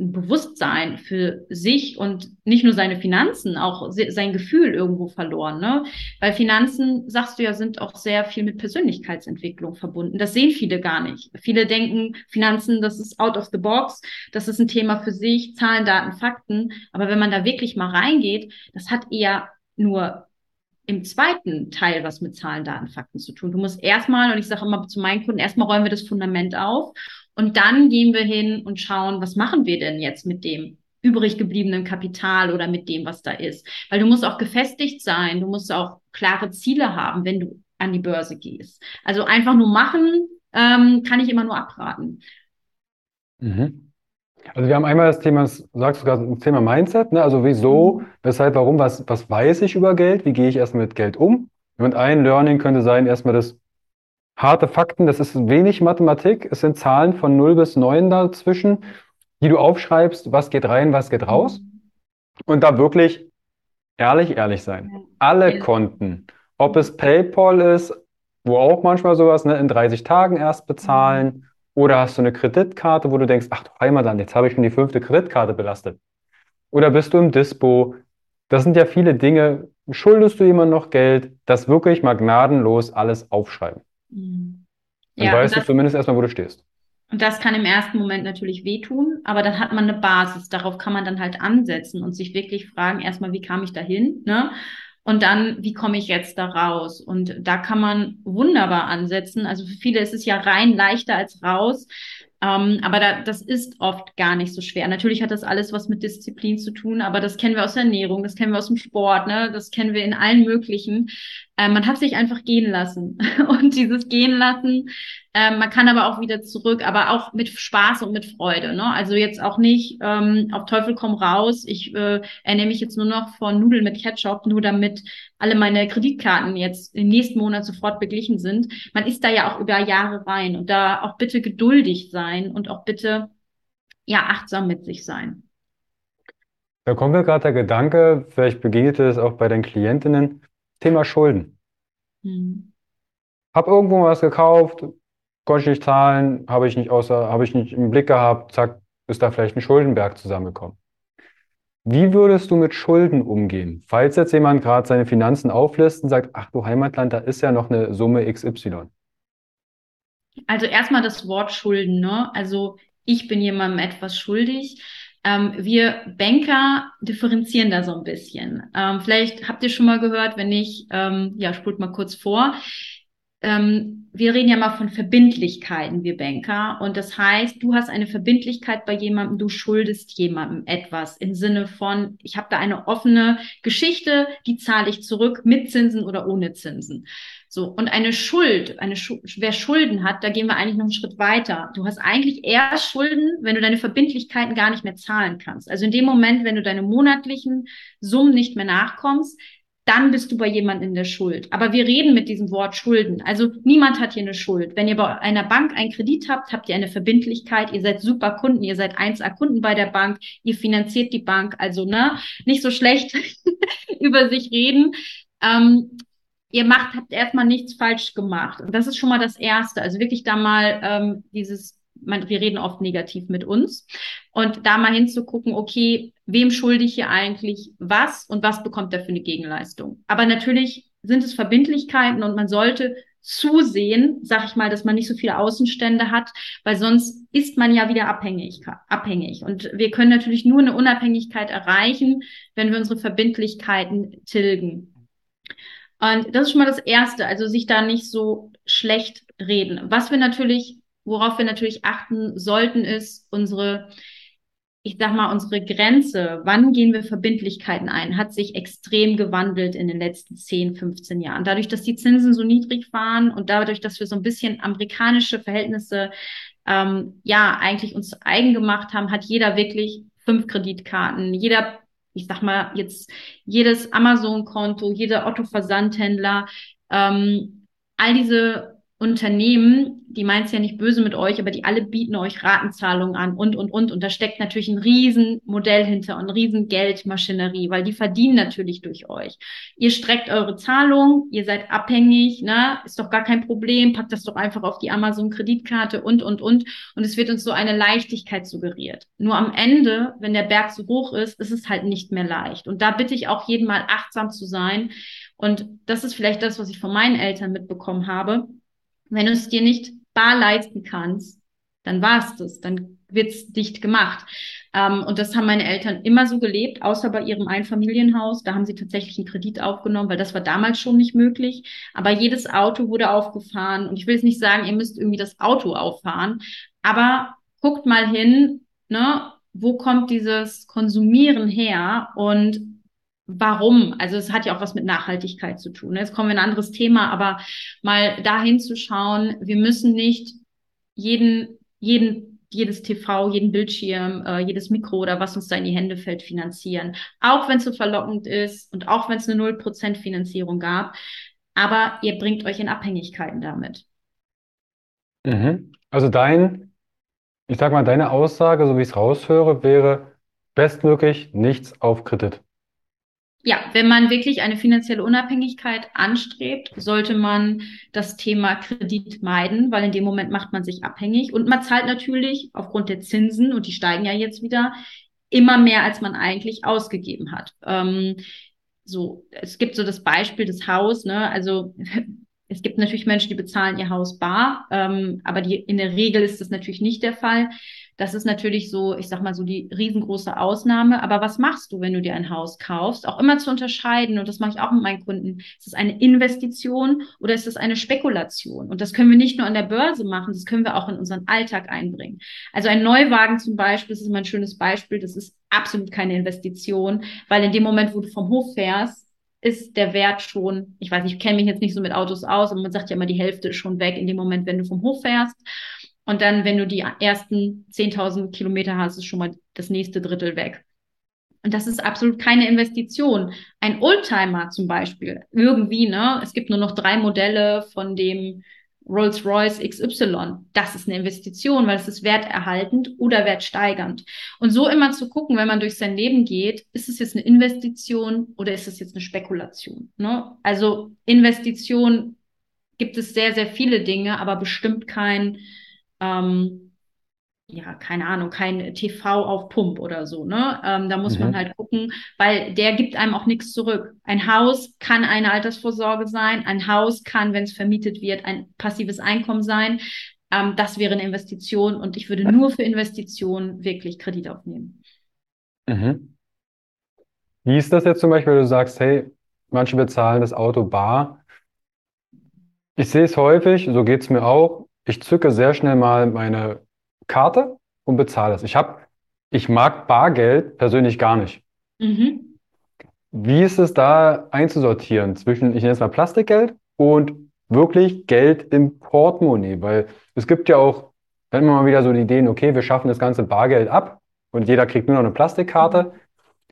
ein Bewusstsein für sich und nicht nur seine Finanzen, auch sein Gefühl irgendwo verloren, ne? Weil Finanzen, sagst du ja, sind auch sehr viel mit Persönlichkeitsentwicklung verbunden. Das sehen viele gar nicht. Viele denken, Finanzen, das ist out of the box, das ist ein Thema für sich, Zahlen, Daten, Fakten. Aber wenn man da wirklich mal reingeht, das hat eher nur im zweiten Teil was mit Zahlen, Daten, Fakten zu tun. Du musst erstmal, und ich sage immer zu meinen Kunden, erstmal räumen wir das Fundament auf und dann gehen wir hin und schauen, was machen wir denn jetzt mit dem übrig gebliebenen Kapital oder mit dem, was da ist. Weil du musst auch gefestigt sein, du musst auch klare Ziele haben, wenn du an die Börse gehst. Also einfach nur machen, ähm, kann ich immer nur abraten. Mhm. Also wir haben einmal das Thema, sagst du gerade, das Thema Mindset, ne? Also wieso, mhm. weshalb, warum, was, was weiß ich über Geld, wie gehe ich erstmal mit Geld um? Und ein Learning könnte sein, erstmal das harte Fakten, das ist wenig Mathematik, es sind Zahlen von 0 bis 9 dazwischen, die du aufschreibst, was geht rein, was geht raus. Und da wirklich ehrlich, ehrlich sein. Alle Konten, ob es PayPal ist, wo auch manchmal sowas, ne, in 30 Tagen erst bezahlen, mhm. Oder hast du eine Kreditkarte, wo du denkst, ach du Heimatland, jetzt habe ich schon die fünfte Kreditkarte belastet. Oder bist du im Dispo? Das sind ja viele Dinge. Schuldest du jemand noch Geld? Das wirklich mal gnadenlos alles aufschreiben. Mhm. Dann ja, weißt du zumindest erstmal, wo du stehst. Und das kann im ersten Moment natürlich wehtun, aber dann hat man eine Basis. Darauf kann man dann halt ansetzen und sich wirklich fragen, erstmal, wie kam ich dahin? Ne? Und dann, wie komme ich jetzt da raus? Und da kann man wunderbar ansetzen. Also für viele ist es ja rein leichter als raus. Ähm, aber da, das ist oft gar nicht so schwer. Natürlich hat das alles was mit Disziplin zu tun, aber das kennen wir aus der Ernährung, das kennen wir aus dem Sport, ne? das kennen wir in allen möglichen. Äh, man hat sich einfach gehen lassen. Und dieses Gehen lassen, äh, man kann aber auch wieder zurück, aber auch mit Spaß und mit Freude. Ne? Also jetzt auch nicht ähm, auf Teufel komm raus. Ich äh, ernähre mich jetzt nur noch von Nudeln mit Ketchup, nur damit alle meine Kreditkarten jetzt im nächsten Monat sofort beglichen sind. Man ist da ja auch über Jahre rein und da auch bitte geduldig sein und auch bitte ja achtsam mit sich sein. Da kommt mir gerade der Gedanke, vielleicht begegnete es auch bei den Klientinnen, Thema Schulden. Hm. Hab irgendwo was gekauft, konnte ich nicht zahlen, habe ich nicht außer, habe ich nicht im Blick gehabt, zack, ist da vielleicht ein Schuldenberg zusammengekommen. Wie würdest du mit Schulden umgehen? Falls jetzt jemand gerade seine Finanzen auflistet und sagt, ach du Heimatland, da ist ja noch eine Summe XY. Also erstmal das Wort Schulden, ne? Also ich bin jemandem etwas schuldig. Ähm, wir Banker differenzieren da so ein bisschen. Ähm, vielleicht habt ihr schon mal gehört, wenn nicht, ähm, ja, spult mal kurz vor. Ähm, wir reden ja mal von Verbindlichkeiten, wir Banker. Und das heißt, du hast eine Verbindlichkeit bei jemandem, du schuldest jemandem etwas im Sinne von, ich habe da eine offene Geschichte, die zahle ich zurück mit Zinsen oder ohne Zinsen. So, und eine Schuld, eine Schu wer Schulden hat, da gehen wir eigentlich noch einen Schritt weiter. Du hast eigentlich eher Schulden, wenn du deine Verbindlichkeiten gar nicht mehr zahlen kannst. Also in dem Moment, wenn du deine monatlichen Summen nicht mehr nachkommst, dann bist du bei jemandem in der Schuld. Aber wir reden mit diesem Wort Schulden. Also niemand hat hier eine Schuld. Wenn ihr bei einer Bank einen Kredit habt, habt ihr eine Verbindlichkeit. Ihr seid super Kunden. Ihr seid 1A Kunden bei der Bank. Ihr finanziert die Bank. Also, ne, nicht so schlecht über sich reden. Ähm, ihr macht, habt erstmal nichts falsch gemacht. Und das ist schon mal das Erste. Also wirklich da mal ähm, dieses, man, wir reden oft negativ mit uns. Und da mal hinzugucken, okay, wem schulde ich hier eigentlich was und was bekommt er für eine Gegenleistung? Aber natürlich sind es Verbindlichkeiten und man sollte zusehen, sag ich mal, dass man nicht so viele Außenstände hat, weil sonst ist man ja wieder abhängig, abhängig. Und wir können natürlich nur eine Unabhängigkeit erreichen, wenn wir unsere Verbindlichkeiten tilgen. Und das ist schon mal das Erste, also sich da nicht so schlecht reden. Was wir natürlich, worauf wir natürlich achten sollten, ist unsere ich sag mal, unsere Grenze, wann gehen wir Verbindlichkeiten ein, hat sich extrem gewandelt in den letzten 10, 15 Jahren. Dadurch, dass die Zinsen so niedrig waren und dadurch, dass wir so ein bisschen amerikanische Verhältnisse ähm, ja eigentlich uns eigen gemacht haben, hat jeder wirklich fünf Kreditkarten, jeder ich sag mal jetzt jedes Amazon-Konto, jeder Otto-Versandhändler, ähm, all diese Unternehmen, die meint es ja nicht böse mit euch, aber die alle bieten euch Ratenzahlungen an und, und, und. Und da steckt natürlich ein Riesenmodell hinter und riesen Geldmaschinerie, weil die verdienen natürlich durch euch. Ihr streckt eure Zahlung, ihr seid abhängig, ne? Ist doch gar kein Problem, packt das doch einfach auf die Amazon-Kreditkarte und, und, und. Und es wird uns so eine Leichtigkeit suggeriert. Nur am Ende, wenn der Berg so hoch ist, ist es halt nicht mehr leicht. Und da bitte ich auch jeden mal achtsam zu sein. Und das ist vielleicht das, was ich von meinen Eltern mitbekommen habe wenn du es dir nicht bar leisten kannst, dann war es das, dann wird's dicht gemacht. Ähm, und das haben meine Eltern immer so gelebt, außer bei ihrem Einfamilienhaus. Da haben sie tatsächlich einen Kredit aufgenommen, weil das war damals schon nicht möglich. Aber jedes Auto wurde aufgefahren. Und ich will jetzt nicht sagen, ihr müsst irgendwie das Auto auffahren, aber guckt mal hin, ne, wo kommt dieses Konsumieren her und warum. Also es hat ja auch was mit Nachhaltigkeit zu tun. Jetzt kommen wir in ein anderes Thema, aber mal dahin zu schauen, wir müssen nicht jeden, jeden, jedes TV, jeden Bildschirm, äh, jedes Mikro oder was uns da in die Hände fällt, finanzieren. Auch wenn es so verlockend ist und auch wenn es eine 0% Finanzierung gab. Aber ihr bringt euch in Abhängigkeiten damit. Mhm. Also dein, ich sag mal, deine Aussage, so wie ich es raushöre, wäre bestmöglich nichts auf Kredit. Ja, wenn man wirklich eine finanzielle Unabhängigkeit anstrebt, sollte man das Thema Kredit meiden, weil in dem Moment macht man sich abhängig und man zahlt natürlich aufgrund der Zinsen und die steigen ja jetzt wieder immer mehr, als man eigentlich ausgegeben hat. Ähm, so, es gibt so das Beispiel des Haus, ne? Also es gibt natürlich Menschen, die bezahlen ihr Haus bar, ähm, aber die, in der Regel ist das natürlich nicht der Fall. Das ist natürlich so, ich sag mal so die riesengroße Ausnahme. Aber was machst du, wenn du dir ein Haus kaufst? Auch immer zu unterscheiden, und das mache ich auch mit meinen Kunden. Ist es eine Investition oder ist es eine Spekulation? Und das können wir nicht nur an der Börse machen, das können wir auch in unseren Alltag einbringen. Also ein Neuwagen zum Beispiel, das ist immer ein schönes Beispiel, das ist absolut keine Investition, weil in dem Moment, wo du vom Hof fährst, ist der Wert schon, ich weiß nicht, ich kenne mich jetzt nicht so mit Autos aus, aber man sagt ja immer, die Hälfte ist schon weg in dem Moment, wenn du vom Hof fährst. Und dann, wenn du die ersten 10.000 Kilometer hast, ist schon mal das nächste Drittel weg. Und das ist absolut keine Investition. Ein Oldtimer zum Beispiel, irgendwie, ne? Es gibt nur noch drei Modelle von dem Rolls-Royce XY. Das ist eine Investition, weil es ist werterhaltend oder wertsteigernd. Und so immer zu gucken, wenn man durch sein Leben geht, ist es jetzt eine Investition oder ist es jetzt eine Spekulation? Ne? Also Investition gibt es sehr, sehr viele Dinge, aber bestimmt kein ähm, ja, keine Ahnung, kein TV auf Pump oder so, ne? Ähm, da muss mhm. man halt gucken, weil der gibt einem auch nichts zurück. Ein Haus kann eine Altersvorsorge sein, ein Haus kann, wenn es vermietet wird, ein passives Einkommen sein. Ähm, das wäre eine Investition und ich würde nur für Investitionen wirklich Kredit aufnehmen. Mhm. Wie ist das jetzt zum Beispiel, wenn du sagst, hey, manche bezahlen das Auto bar? Ich sehe es häufig, so geht es mir auch ich zücke sehr schnell mal meine Karte und bezahle es. Ich habe, ich mag Bargeld persönlich gar nicht. Mhm. Wie ist es da einzusortieren zwischen, ich nenne es mal Plastikgeld und wirklich Geld im Portemonnaie? Weil es gibt ja auch dann immer mal wieder so die Ideen, okay, wir schaffen das ganze Bargeld ab und jeder kriegt nur noch eine Plastikkarte.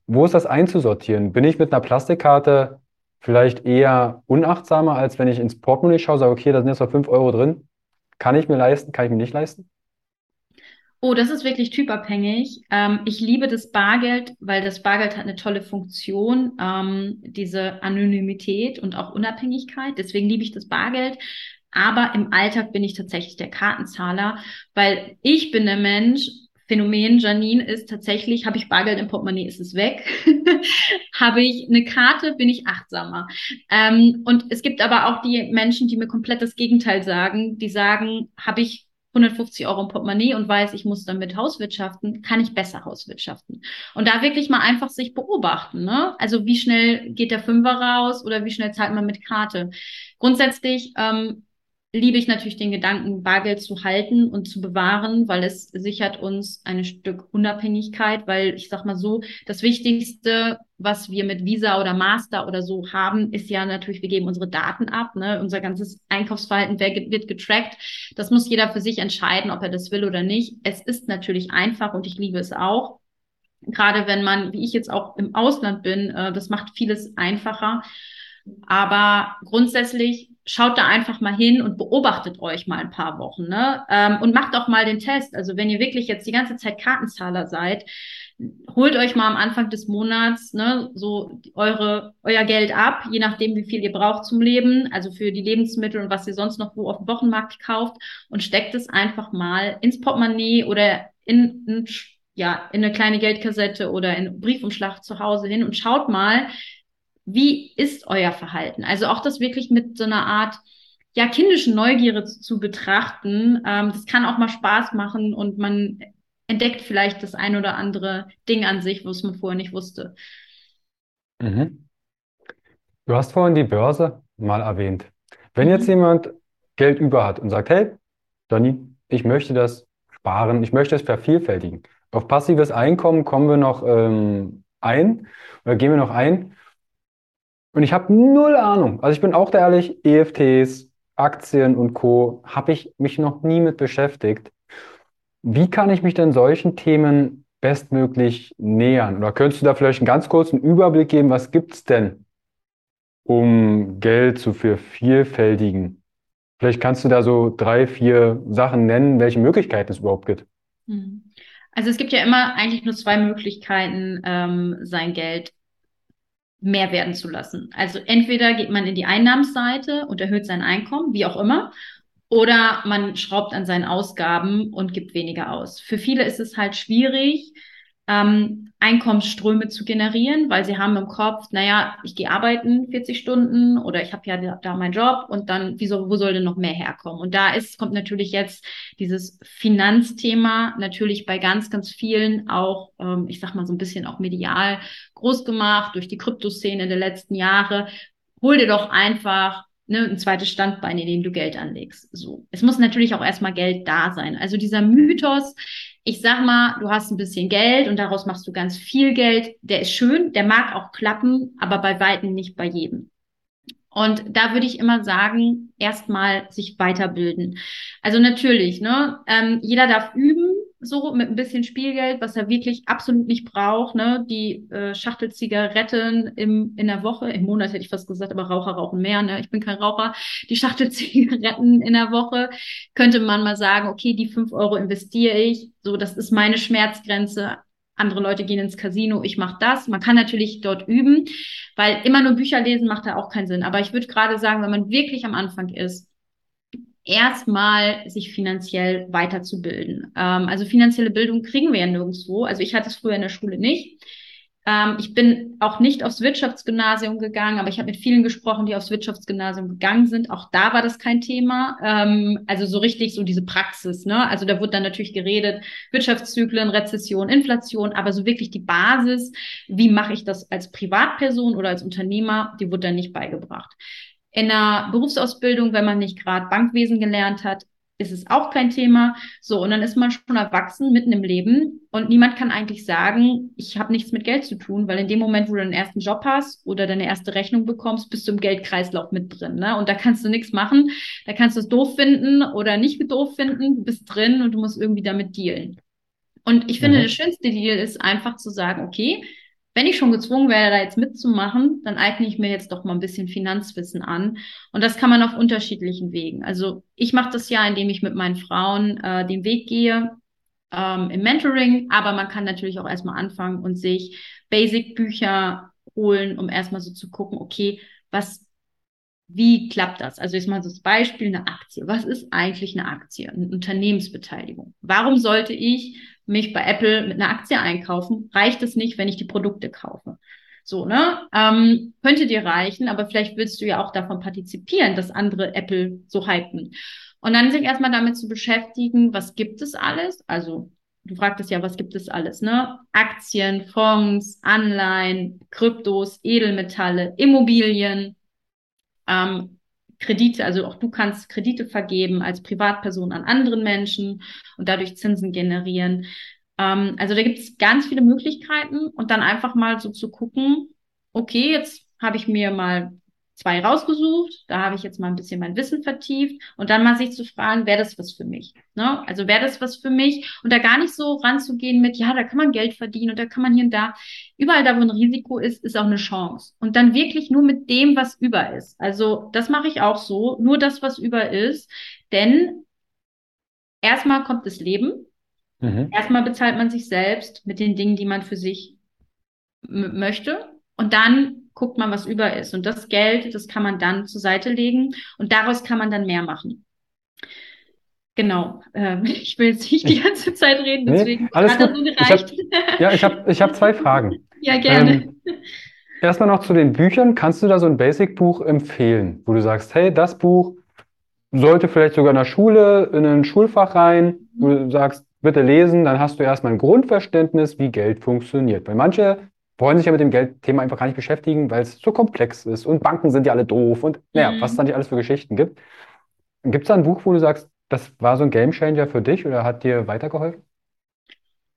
Wo ist das einzusortieren? Bin ich mit einer Plastikkarte vielleicht eher unachtsamer, als wenn ich ins Portemonnaie schaue, sage, okay, da sind jetzt noch 5 Euro drin. Kann ich mir leisten, kann ich mir nicht leisten? Oh, das ist wirklich typabhängig. Ähm, ich liebe das Bargeld, weil das Bargeld hat eine tolle Funktion, ähm, diese Anonymität und auch Unabhängigkeit. Deswegen liebe ich das Bargeld. Aber im Alltag bin ich tatsächlich der Kartenzahler, weil ich bin der Mensch, Phänomen Janine ist tatsächlich, habe ich Bargeld im Portemonnaie, ist es weg. habe ich eine Karte, bin ich achtsamer. Ähm, und es gibt aber auch die Menschen, die mir komplett das Gegenteil sagen, die sagen, habe ich 150 Euro im Portemonnaie und weiß, ich muss damit Hauswirtschaften, kann ich besser Hauswirtschaften. Und da wirklich mal einfach sich beobachten. Ne? Also wie schnell geht der Fünfer raus oder wie schnell zahlt man mit Karte. Grundsätzlich ähm, liebe ich natürlich den Gedanken, Bargeld zu halten und zu bewahren, weil es sichert uns ein Stück Unabhängigkeit, weil ich sag mal so, das Wichtigste, was wir mit Visa oder Master oder so haben, ist ja natürlich, wir geben unsere Daten ab, ne? unser ganzes Einkaufsverhalten wird getrackt. Das muss jeder für sich entscheiden, ob er das will oder nicht. Es ist natürlich einfach und ich liebe es auch. Gerade wenn man, wie ich jetzt auch im Ausland bin, äh, das macht vieles einfacher. Aber grundsätzlich schaut da einfach mal hin und beobachtet euch mal ein paar Wochen, ne? Ähm, und macht auch mal den Test. Also wenn ihr wirklich jetzt die ganze Zeit Kartenzahler seid, holt euch mal am Anfang des Monats ne, so eure euer Geld ab, je nachdem, wie viel ihr braucht zum Leben, also für die Lebensmittel und was ihr sonst noch wo auf dem Wochenmarkt kauft und steckt es einfach mal ins Portemonnaie oder in, in ja in eine kleine Geldkassette oder in einen Briefumschlag zu Hause hin und schaut mal, wie ist euer Verhalten? Also auch das wirklich mit so einer Art ja kindischen Neugierde zu, zu betrachten. Ähm, das kann auch mal Spaß machen und man entdeckt vielleicht das ein oder andere Ding an sich, was man vorher nicht wusste. Mhm. Du hast vorhin die Börse mal erwähnt. Wenn jetzt mhm. jemand Geld über hat und sagt, hey, Donny, ich möchte das sparen, ich möchte es vervielfältigen. Auf passives Einkommen kommen wir noch ähm, ein oder gehen wir noch ein. Und ich habe null Ahnung. Also ich bin auch da ehrlich, EFTs, Aktien und Co. habe ich mich noch nie mit beschäftigt. Wie kann ich mich denn solchen Themen bestmöglich nähern? Oder könntest du da vielleicht einen ganz kurzen Überblick geben, was gibt es denn, um Geld zu vervielfältigen? Vielleicht kannst du da so drei, vier Sachen nennen, welche Möglichkeiten es überhaupt gibt. Hm. Also es gibt ja immer eigentlich nur zwei Möglichkeiten, ähm, sein Geld mehr werden zu lassen. Also entweder geht man in die Einnahmensseite und erhöht sein Einkommen, wie auch immer, oder man schraubt an seinen Ausgaben und gibt weniger aus. Für viele ist es halt schwierig, ähm, Einkommensströme zu generieren, weil sie haben im Kopf, naja, ich gehe arbeiten 40 Stunden oder ich habe ja da, meinen Job und dann, wieso, wo soll denn noch mehr herkommen? Und da ist, kommt natürlich jetzt dieses Finanzthema natürlich bei ganz, ganz vielen auch, ähm, ich sag mal so ein bisschen auch medial groß gemacht durch die Kryptoszene der letzten Jahre. Hol dir doch einfach ne, ein zweites Standbein, in dem du Geld anlegst. So. Es muss natürlich auch erstmal Geld da sein. Also dieser Mythos, ich sag mal, du hast ein bisschen Geld und daraus machst du ganz viel Geld. Der ist schön, der mag auch klappen, aber bei weitem nicht bei jedem. Und da würde ich immer sagen, erstmal sich weiterbilden. Also natürlich, ne, ähm, jeder darf üben, so mit ein bisschen Spielgeld, was er wirklich absolut nicht braucht. Ne? Die äh, Schachtel Zigaretten im, in der Woche, im Monat hätte ich fast gesagt, aber Raucher rauchen mehr. Ne? Ich bin kein Raucher. Die Schachtel Zigaretten in der Woche könnte man mal sagen, okay, die fünf Euro investiere ich. So, das ist meine Schmerzgrenze. Andere Leute gehen ins Casino, ich mache das. Man kann natürlich dort üben, weil immer nur Bücher lesen macht da auch keinen Sinn. Aber ich würde gerade sagen, wenn man wirklich am Anfang ist, erstmal sich finanziell weiterzubilden. Ähm, also finanzielle Bildung kriegen wir ja nirgendwo. Also ich hatte es früher in der Schule nicht. Ähm, ich bin auch nicht aufs Wirtschaftsgymnasium gegangen, aber ich habe mit vielen gesprochen, die aufs Wirtschaftsgymnasium gegangen sind. Auch da war das kein Thema. Ähm, also so richtig so diese Praxis. Ne? Also da wurde dann natürlich geredet, Wirtschaftszyklen, Rezession, Inflation, aber so wirklich die Basis, wie mache ich das als Privatperson oder als Unternehmer, die wurde dann nicht beigebracht. In einer Berufsausbildung, wenn man nicht gerade Bankwesen gelernt hat, ist es auch kein Thema. So, und dann ist man schon erwachsen, mitten im Leben und niemand kann eigentlich sagen, ich habe nichts mit Geld zu tun, weil in dem Moment, wo du deinen ersten Job hast oder deine erste Rechnung bekommst, bist du im Geldkreislauf mit drin. Ne? Und da kannst du nichts machen. Da kannst du es doof finden oder nicht doof finden. Du bist drin und du musst irgendwie damit dealen. Und ich finde, mhm. der schönste Deal ist einfach zu sagen, okay, wenn ich schon gezwungen werde, da jetzt mitzumachen, dann eigne ich mir jetzt doch mal ein bisschen Finanzwissen an. Und das kann man auf unterschiedlichen Wegen. Also ich mache das ja, indem ich mit meinen Frauen äh, den Weg gehe ähm, im Mentoring, aber man kann natürlich auch erstmal anfangen und sich Basic-Bücher holen, um erstmal so zu gucken, okay, was wie klappt das? Also jetzt mal so das Beispiel eine Aktie. Was ist eigentlich eine Aktie? Eine Unternehmensbeteiligung. Warum sollte ich mich bei Apple mit einer Aktie einkaufen? Reicht es nicht, wenn ich die Produkte kaufe? So, ne? Ähm, könnte dir reichen, aber vielleicht willst du ja auch davon partizipieren, dass andere Apple so hypen. Und dann sich erstmal damit zu beschäftigen, was gibt es alles? Also du fragtest ja, was gibt es alles, ne? Aktien, Fonds, Anleihen, Kryptos, Edelmetalle, Immobilien, ähm, Kredite, also auch du kannst Kredite vergeben als Privatperson an anderen Menschen und dadurch Zinsen generieren. Ähm, also da gibt es ganz viele Möglichkeiten und dann einfach mal so zu gucken, okay, jetzt habe ich mir mal zwei rausgesucht, da habe ich jetzt mal ein bisschen mein Wissen vertieft und dann mal sich zu fragen, wäre das was für mich? Ne? Also wäre das was für mich? Und da gar nicht so ranzugehen mit, ja, da kann man Geld verdienen und da kann man hier und da. Überall da, wo ein Risiko ist, ist auch eine Chance. Und dann wirklich nur mit dem, was über ist. Also das mache ich auch so, nur das, was über ist. Denn erstmal kommt das Leben. Mhm. Erstmal bezahlt man sich selbst mit den Dingen, die man für sich möchte. Und dann guckt man, was über ist. Und das Geld, das kann man dann zur Seite legen und daraus kann man dann mehr machen. Genau. Ähm, ich will jetzt nicht die ganze Zeit reden, deswegen nee, alles hat das so gereicht. Ich hab, ja, ich habe ich hab zwei Fragen. ja, gerne. Ähm, erstmal noch zu den Büchern. Kannst du da so ein Basic-Buch empfehlen, wo du sagst, hey, das Buch sollte vielleicht sogar in der Schule, in ein Schulfach rein, wo du sagst, bitte lesen, dann hast du erstmal ein Grundverständnis, wie Geld funktioniert. Weil manche wollen sich ja mit dem Geldthema einfach gar nicht beschäftigen, weil es so komplex ist und Banken sind ja alle doof und naja, mhm. was es dann nicht alles für Geschichten gibt. Gibt es da ein Buch, wo du sagst, das war so ein Gamechanger für dich oder hat dir weitergeholfen?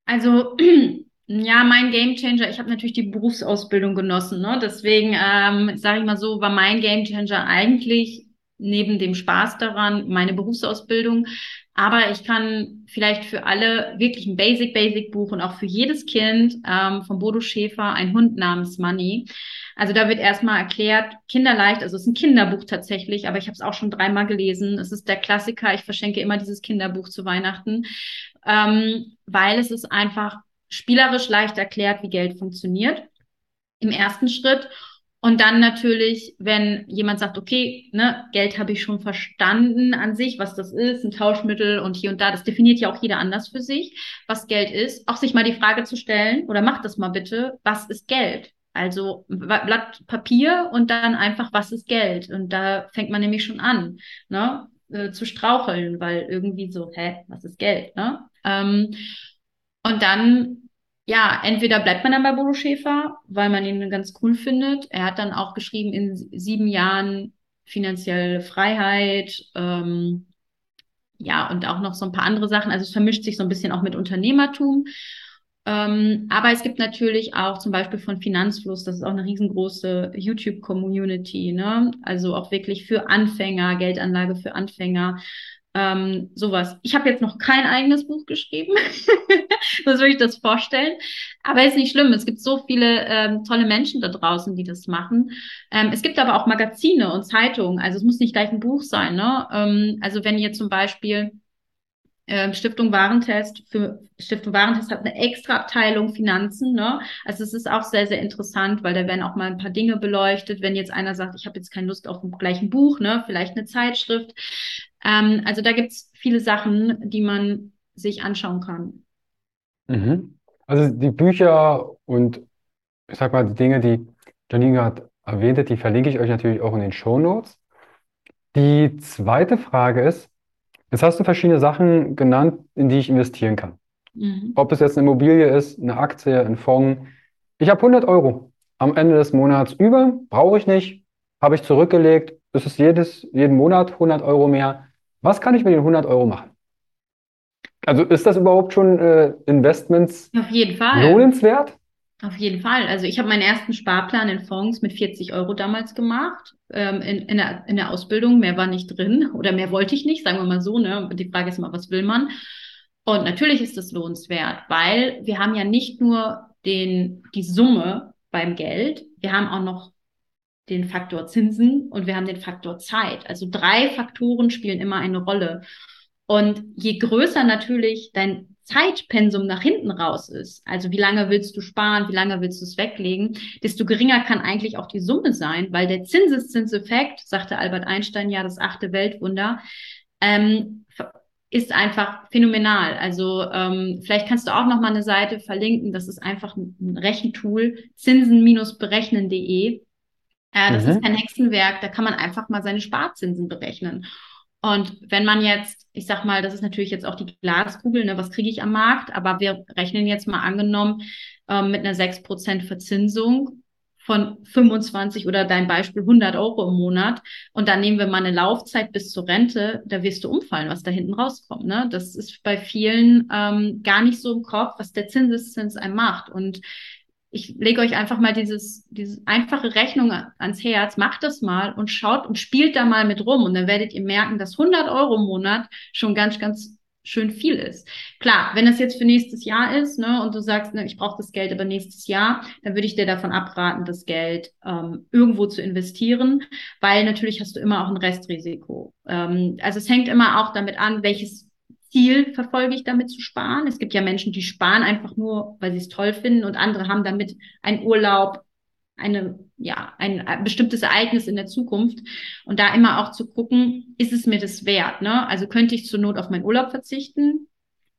Also, ja, mein Gamechanger, ich habe natürlich die Berufsausbildung genossen, ne? Deswegen, ähm, sage ich mal so, war mein Gamechanger eigentlich neben dem Spaß daran meine Berufsausbildung. Aber ich kann vielleicht für alle wirklich ein Basic, Basic Buch und auch für jedes Kind ähm, von Bodo Schäfer ein Hund namens Money. Also da wird erstmal erklärt, kinderleicht, also es ist ein Kinderbuch tatsächlich, aber ich habe es auch schon dreimal gelesen. Es ist der Klassiker, ich verschenke immer dieses Kinderbuch zu Weihnachten, ähm, weil es ist einfach spielerisch leicht erklärt, wie Geld funktioniert im ersten Schritt. Und dann natürlich, wenn jemand sagt, okay, ne, Geld habe ich schon verstanden an sich, was das ist, ein Tauschmittel und hier und da, das definiert ja auch jeder anders für sich, was Geld ist, auch sich mal die Frage zu stellen, oder macht das mal bitte, was ist Geld? Also Blatt Papier und dann einfach, was ist Geld? Und da fängt man nämlich schon an, ne, äh, zu straucheln, weil irgendwie so, hä, was ist Geld? Ne? Ähm, und dann ja, entweder bleibt man dann bei Bodo Schäfer, weil man ihn ganz cool findet. Er hat dann auch geschrieben, in sieben Jahren finanzielle Freiheit, ähm, ja, und auch noch so ein paar andere Sachen. Also es vermischt sich so ein bisschen auch mit Unternehmertum. Ähm, aber es gibt natürlich auch zum Beispiel von Finanzfluss, das ist auch eine riesengroße YouTube-Community, ne? Also auch wirklich für Anfänger, Geldanlage für Anfänger. Ähm, sowas. Ich habe jetzt noch kein eigenes Buch geschrieben. so würde ich das vorstellen. Aber ist nicht schlimm. Es gibt so viele ähm, tolle Menschen da draußen, die das machen. Ähm, es gibt aber auch Magazine und Zeitungen. Also es muss nicht gleich ein Buch sein. Ne? Ähm, also wenn ihr zum Beispiel ähm, Stiftung Warentest für Stiftung Warentest hat eine extra Abteilung Finanzen, ne? Also es ist auch sehr sehr interessant, weil da werden auch mal ein paar Dinge beleuchtet. Wenn jetzt einer sagt, ich habe jetzt keine Lust auf ein gleichen Buch, ne, vielleicht eine Zeitschrift. Ähm, also da gibt es viele Sachen, die man sich anschauen kann. Mhm. Also die Bücher und ich sag mal die Dinge, die Janine gerade erwähnte, die verlinke ich euch natürlich auch in den Show Notes. Die zweite Frage ist, jetzt hast du verschiedene Sachen genannt, in die ich investieren kann. Mhm. Ob es jetzt eine Immobilie ist, eine Aktie, ein Fonds. Ich habe 100 Euro am Ende des Monats über, brauche ich nicht, habe ich zurückgelegt. Es ist jedes, jeden Monat 100 Euro mehr. Was kann ich mit den 100 Euro machen? Also ist das überhaupt schon äh, Investments Auf jeden Fall. lohnenswert? Auf jeden Fall. Also ich habe meinen ersten Sparplan in Fonds mit 40 Euro damals gemacht, ähm, in, in, der, in der Ausbildung. Mehr war nicht drin oder mehr wollte ich nicht, sagen wir mal so. Ne? Die Frage ist immer, was will man? Und natürlich ist das lohnenswert, weil wir haben ja nicht nur den, die Summe beim Geld, wir haben auch noch den Faktor Zinsen und wir haben den Faktor Zeit. Also drei Faktoren spielen immer eine Rolle. Und je größer natürlich dein Zeitpensum nach hinten raus ist, also wie lange willst du sparen, wie lange willst du es weglegen, desto geringer kann eigentlich auch die Summe sein, weil der Zinseszinseffekt, sagte Albert Einstein ja, das achte Weltwunder, ähm, ist einfach phänomenal. Also ähm, vielleicht kannst du auch noch mal eine Seite verlinken. Das ist einfach ein Rechentool, zinsen-berechnen.de. Äh, das mhm. ist kein Hexenwerk, da kann man einfach mal seine Sparzinsen berechnen. Und wenn man jetzt, ich sag mal, das ist natürlich jetzt auch die Glaskugel, ne, was kriege ich am Markt, aber wir rechnen jetzt mal angenommen ähm, mit einer 6% Verzinsung von 25 oder dein Beispiel 100 Euro im Monat und dann nehmen wir mal eine Laufzeit bis zur Rente, da wirst du umfallen, was da hinten rauskommt. Ne? Das ist bei vielen ähm, gar nicht so im Kopf, was der Zinseszins einem macht. Und ich lege euch einfach mal dieses, diese einfache Rechnung ans Herz, macht das mal und schaut und spielt da mal mit rum und dann werdet ihr merken, dass 100 Euro im Monat schon ganz, ganz schön viel ist. Klar, wenn das jetzt für nächstes Jahr ist, ne, und du sagst, ne, ich brauche das Geld aber nächstes Jahr, dann würde ich dir davon abraten, das Geld ähm, irgendwo zu investieren, weil natürlich hast du immer auch ein Restrisiko. Ähm, also es hängt immer auch damit an, welches Ziel verfolge ich damit zu sparen. Es gibt ja Menschen, die sparen einfach nur, weil sie es toll finden und andere haben damit einen Urlaub, eine, ja, ein, bestimmtes Ereignis in der Zukunft. Und da immer auch zu gucken, ist es mir das wert? Ne? Also könnte ich zur Not auf meinen Urlaub verzichten?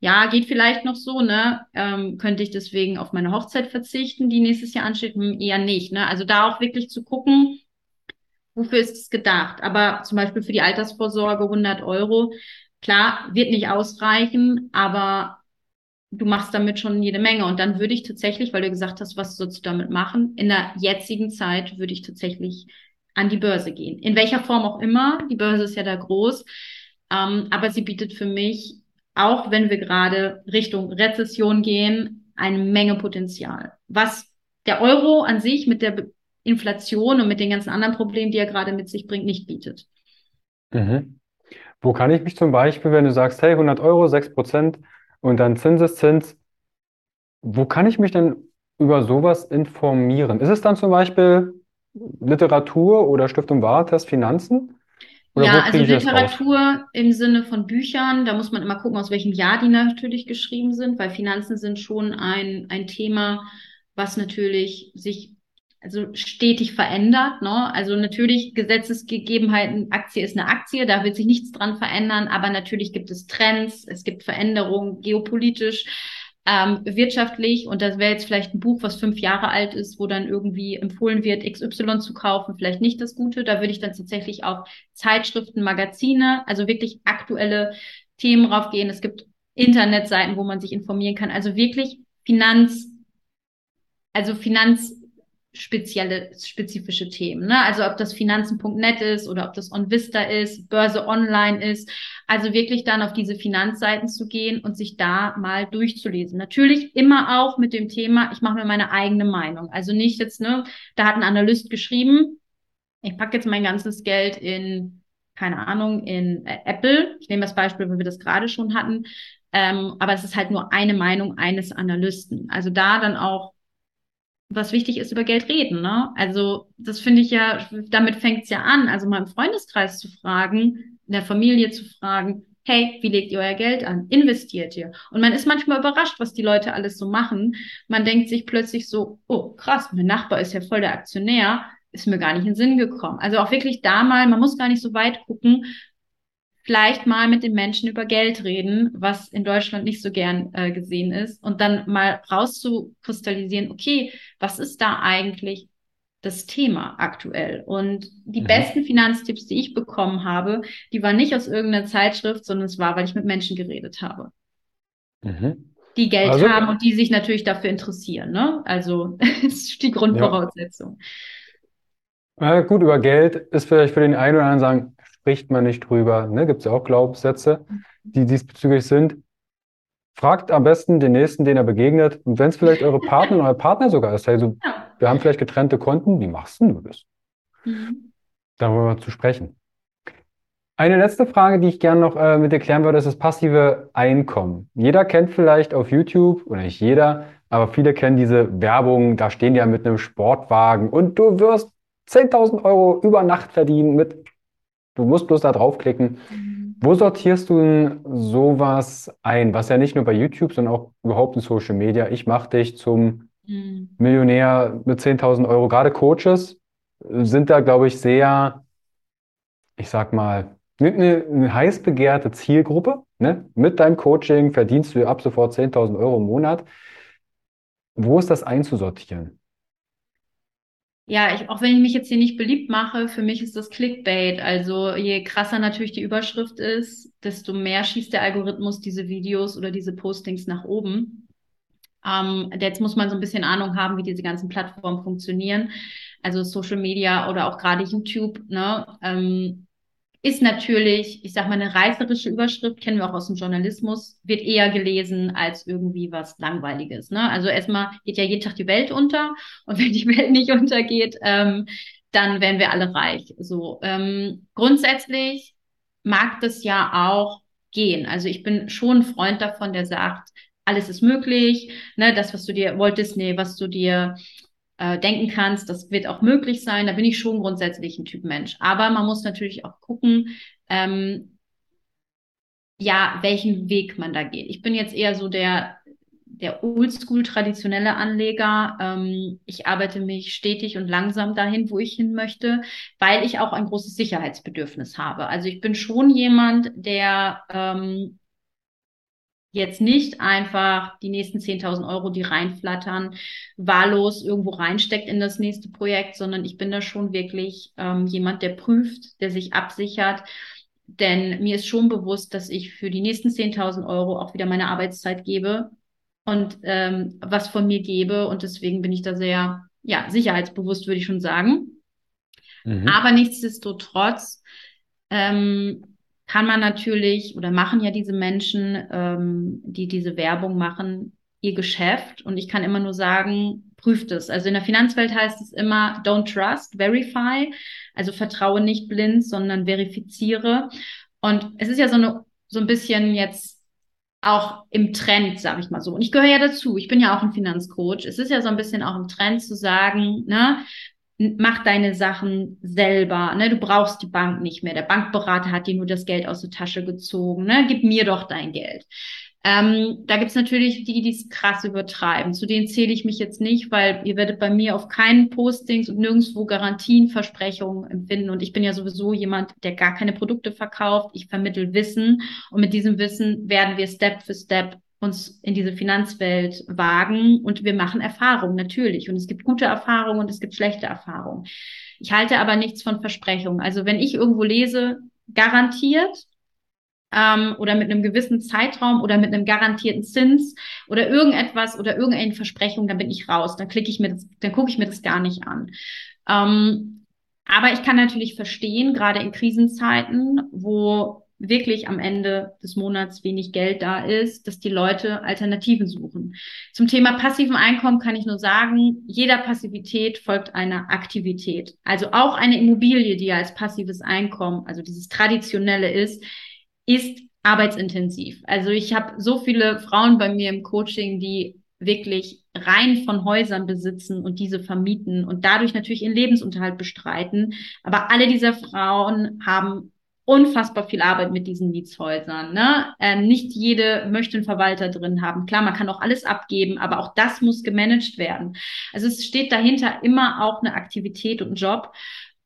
Ja, geht vielleicht noch so, ne? Ähm, könnte ich deswegen auf meine Hochzeit verzichten, die nächstes Jahr ansteht? Hm, eher nicht, ne? Also da auch wirklich zu gucken, wofür ist es gedacht? Aber zum Beispiel für die Altersvorsorge 100 Euro, klar, wird nicht ausreichen, aber du machst damit schon jede Menge. Und dann würde ich tatsächlich, weil du gesagt hast, was sollst du damit machen, in der jetzigen Zeit würde ich tatsächlich an die Börse gehen. In welcher Form auch immer. Die Börse ist ja da groß. Ähm, aber sie bietet für mich, auch wenn wir gerade Richtung Rezession gehen, eine Menge Potenzial. Was der Euro an sich mit der Inflation und mit den ganzen anderen Problemen, die er gerade mit sich bringt, nicht bietet. Mhm. Wo kann ich mich zum Beispiel, wenn du sagst, hey, 100 Euro, 6 Prozent, und dann Zinseszins. Wo kann ich mich denn über sowas informieren? Ist es dann zum Beispiel Literatur oder Stiftung Warentest Finanzen? Oder Ja, also? Literatur im Sinne von Büchern, da muss man immer gucken, aus welchem Jahr die natürlich geschrieben sind, weil Finanzen sind schon ein, ein Thema, was natürlich sich also stetig verändert. Ne? Also natürlich Gesetzesgegebenheiten, Aktie ist eine Aktie, da wird sich nichts dran verändern, aber natürlich gibt es Trends, es gibt Veränderungen geopolitisch, ähm, wirtschaftlich und das wäre jetzt vielleicht ein Buch, was fünf Jahre alt ist, wo dann irgendwie empfohlen wird, XY zu kaufen, vielleicht nicht das Gute. Da würde ich dann tatsächlich auf Zeitschriften, Magazine, also wirklich aktuelle Themen raufgehen. Es gibt Internetseiten, wo man sich informieren kann. Also wirklich Finanz, also Finanz spezielle, spezifische Themen. Ne? Also ob das Finanzen.net ist oder ob das OnVista ist, Börse Online ist. Also wirklich dann auf diese Finanzseiten zu gehen und sich da mal durchzulesen. Natürlich immer auch mit dem Thema, ich mache mir meine eigene Meinung. Also nicht jetzt, ne, da hat ein Analyst geschrieben, ich packe jetzt mein ganzes Geld in, keine Ahnung, in äh, Apple. Ich nehme das Beispiel, weil wir das gerade schon hatten. Ähm, aber es ist halt nur eine Meinung eines Analysten. Also da dann auch was wichtig ist, über Geld reden. Ne? Also das finde ich ja, damit fängt es ja an. Also mal im Freundeskreis zu fragen, in der Familie zu fragen, hey, wie legt ihr euer Geld an? Investiert ihr? Und man ist manchmal überrascht, was die Leute alles so machen. Man denkt sich plötzlich so, oh krass, mein Nachbar ist ja voll der Aktionär, ist mir gar nicht in den Sinn gekommen. Also auch wirklich da mal, man muss gar nicht so weit gucken, vielleicht mal mit den Menschen über Geld reden, was in Deutschland nicht so gern äh, gesehen ist, und dann mal rauszukristallisieren, okay, was ist da eigentlich das Thema aktuell? Und die Mhm. besten Finanztipps, die ich bekommen habe, die waren nicht aus irgendeiner Zeitschrift, sondern es war, weil ich mit Menschen geredet habe, Mhm. die Geld Also, haben und die sich natürlich dafür interessieren, ne? Also, das ist die ja. Grundvoraussetzung. Äh, gut, über Geld ist vielleicht für den einen oder anderen sagen, spricht man nicht drüber. Ne? Gibt es ja auch Glaubenssätze, die diesbezüglich sind. Fragt am besten den Nächsten, den er begegnet. Und wenn es vielleicht eure Partnerin oder euer Partner sogar ist, also Ja. wir haben vielleicht getrennte Konten, wie machst denn du das? Mhm. Darüber zu sprechen. Eine letzte Frage, die ich gerne noch äh, mit dir klären würde, ist das passive Einkommen. Jeder kennt vielleicht auf YouTube, oder nicht jeder, aber viele kennen diese Werbung, da stehen die ja mit einem Sportwagen und du wirst 10.000 Euro über Nacht verdienen mit, du musst bloß da draufklicken. Mhm. Wo sortierst du denn sowas ein, was ja nicht nur bei YouTube, sondern auch überhaupt in Social Media, ich mache dich zum Mhm. Millionär mit 10.000 Euro. Gerade Coaches sind da, glaube ich, sehr, ich sag mal, eine, eine heiß begehrte Zielgruppe. Ne? Mit deinem Coaching verdienst du ab sofort 10.000 Euro im Monat. Wo ist das einzusortieren? Ja, ich, auch wenn ich mich jetzt hier nicht beliebt mache, für mich ist das Clickbait. Also je krasser natürlich die Überschrift ist, desto mehr schießt der Algorithmus diese Videos oder diese Postings nach oben. Ähm, jetzt muss man so ein bisschen Ahnung haben, wie diese ganzen Plattformen funktionieren. Also Social Media oder auch gerade YouTube, ne? Ähm, ist natürlich, ich sag mal, eine reißerische Überschrift, kennen wir auch aus dem Journalismus, wird eher gelesen als irgendwie was Langweiliges. Ne? Also erstmal geht ja jeden Tag die Welt unter und wenn die Welt nicht untergeht, ähm, dann werden wir alle reich. So ähm, grundsätzlich mag das ja auch gehen. Also ich bin schon ein Freund davon, der sagt, alles ist möglich, ne, das, was du dir wolltest, nee, was du dir äh, denken kannst, das wird auch möglich sein. Da bin ich schon grundsätzlich ein Typ Mensch. Aber man muss natürlich auch gucken, ähm, ja, welchen Weg man da geht. Ich bin jetzt eher so der, der oldschool traditionelle Anleger. Ähm, ich arbeite mich stetig und langsam dahin, wo ich hin möchte, weil ich auch ein großes Sicherheitsbedürfnis habe. Also ich bin schon jemand, der ähm, jetzt nicht einfach die nächsten 10.000 Euro, die reinflattern, wahllos irgendwo reinsteckt in das nächste Projekt, sondern ich bin da schon wirklich ähm, jemand, der prüft, der sich absichert. Denn mir ist schon bewusst, dass ich für die nächsten 10.000 Euro auch wieder meine Arbeitszeit gebe und ähm, was von mir gebe. Und deswegen bin ich da sehr, ja, sicherheitsbewusst, würde ich schon sagen. Mhm. Aber nichtsdestotrotz ähm, kann man natürlich oder machen ja diese Menschen, ähm, die diese Werbung machen, ihr Geschäft. Und ich kann immer nur sagen, prüft es. Also in der Finanzwelt heißt es immer, don't trust, verify. Also vertraue nicht blind, sondern verifiziere. Und es ist ja so eine, so ein bisschen jetzt auch im Trend, sage ich mal so. Und ich gehöre ja dazu. Ich bin ja auch ein Finanzcoach. Es ist ja so ein bisschen auch im Trend zu sagen, ne, mach deine Sachen selber. Ne? Du brauchst die Bank nicht mehr. Der Bankberater hat dir nur das Geld aus der Tasche gezogen. Ne? Gib mir doch dein Geld. Ähm, da gibt's natürlich die, die es krass übertreiben. Zu denen zähle ich mich jetzt nicht, weil ihr werdet bei mir auf keinen Postings und nirgendwo Garantien, Versprechungen empfinden. Und ich bin ja sowieso jemand, der gar keine Produkte verkauft. Ich vermittel Wissen und mit diesem Wissen werden wir Step für Step uns in diese Finanzwelt wagen und wir machen Erfahrungen natürlich. Und es gibt gute Erfahrungen und es gibt schlechte Erfahrungen. Ich halte aber nichts von Versprechungen. Also wenn ich irgendwo lese, garantiert ähm, oder mit einem gewissen Zeitraum oder mit einem garantierten Zins oder irgendetwas oder irgendeine Versprechung, dann bin ich raus. Dann klicke ich mir das, dann gucke ich mir das gar nicht an. Ähm, aber ich kann natürlich verstehen, gerade in Krisenzeiten, wo wirklich am Ende des Monats wenig Geld da ist, dass die Leute Alternativen suchen. Zum Thema passiven Einkommen kann ich nur sagen, jeder Passivität folgt einer Aktivität. Also auch eine Immobilie, die ja als passives Einkommen, also dieses traditionelle ist, ist arbeitsintensiv. Also ich habe so viele Frauen bei mir im Coaching, die wirklich rein von Häusern besitzen und diese vermieten und dadurch natürlich ihren Lebensunterhalt bestreiten. Aber alle dieser Frauen haben unfassbar viel Arbeit mit diesen Mietshäusern. Ne? Ähm, nicht jede möchte einen Verwalter drin haben. Klar, man kann auch alles abgeben, aber auch das muss gemanagt werden. Also es steht dahinter immer auch eine Aktivität und ein Job.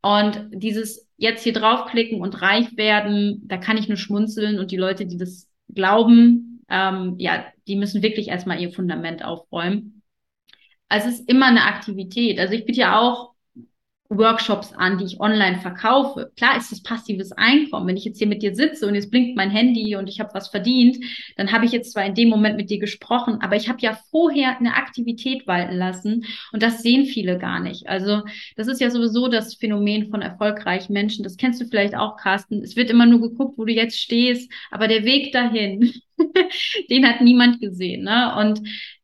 Und dieses jetzt hier draufklicken und reich werden, da kann ich nur schmunzeln und die Leute, die das glauben, ähm, ja, die müssen wirklich erstmal ihr Fundament aufräumen. Also es ist immer eine Aktivität. Also ich bitte ja auch Workshops an, die ich online verkaufe. Klar ist das passives Einkommen. Wenn ich jetzt hier mit dir sitze und jetzt blinkt mein Handy und ich habe was verdient, dann habe ich jetzt zwar in dem Moment mit dir gesprochen, aber ich habe ja vorher eine Aktivität walten lassen und das sehen viele gar nicht. Also das ist ja sowieso das Phänomen von erfolgreichen Menschen. Das kennst du vielleicht auch, Carsten. Es wird immer nur geguckt, wo du jetzt stehst, aber der Weg dahin, den hat niemand gesehen. Ne? Und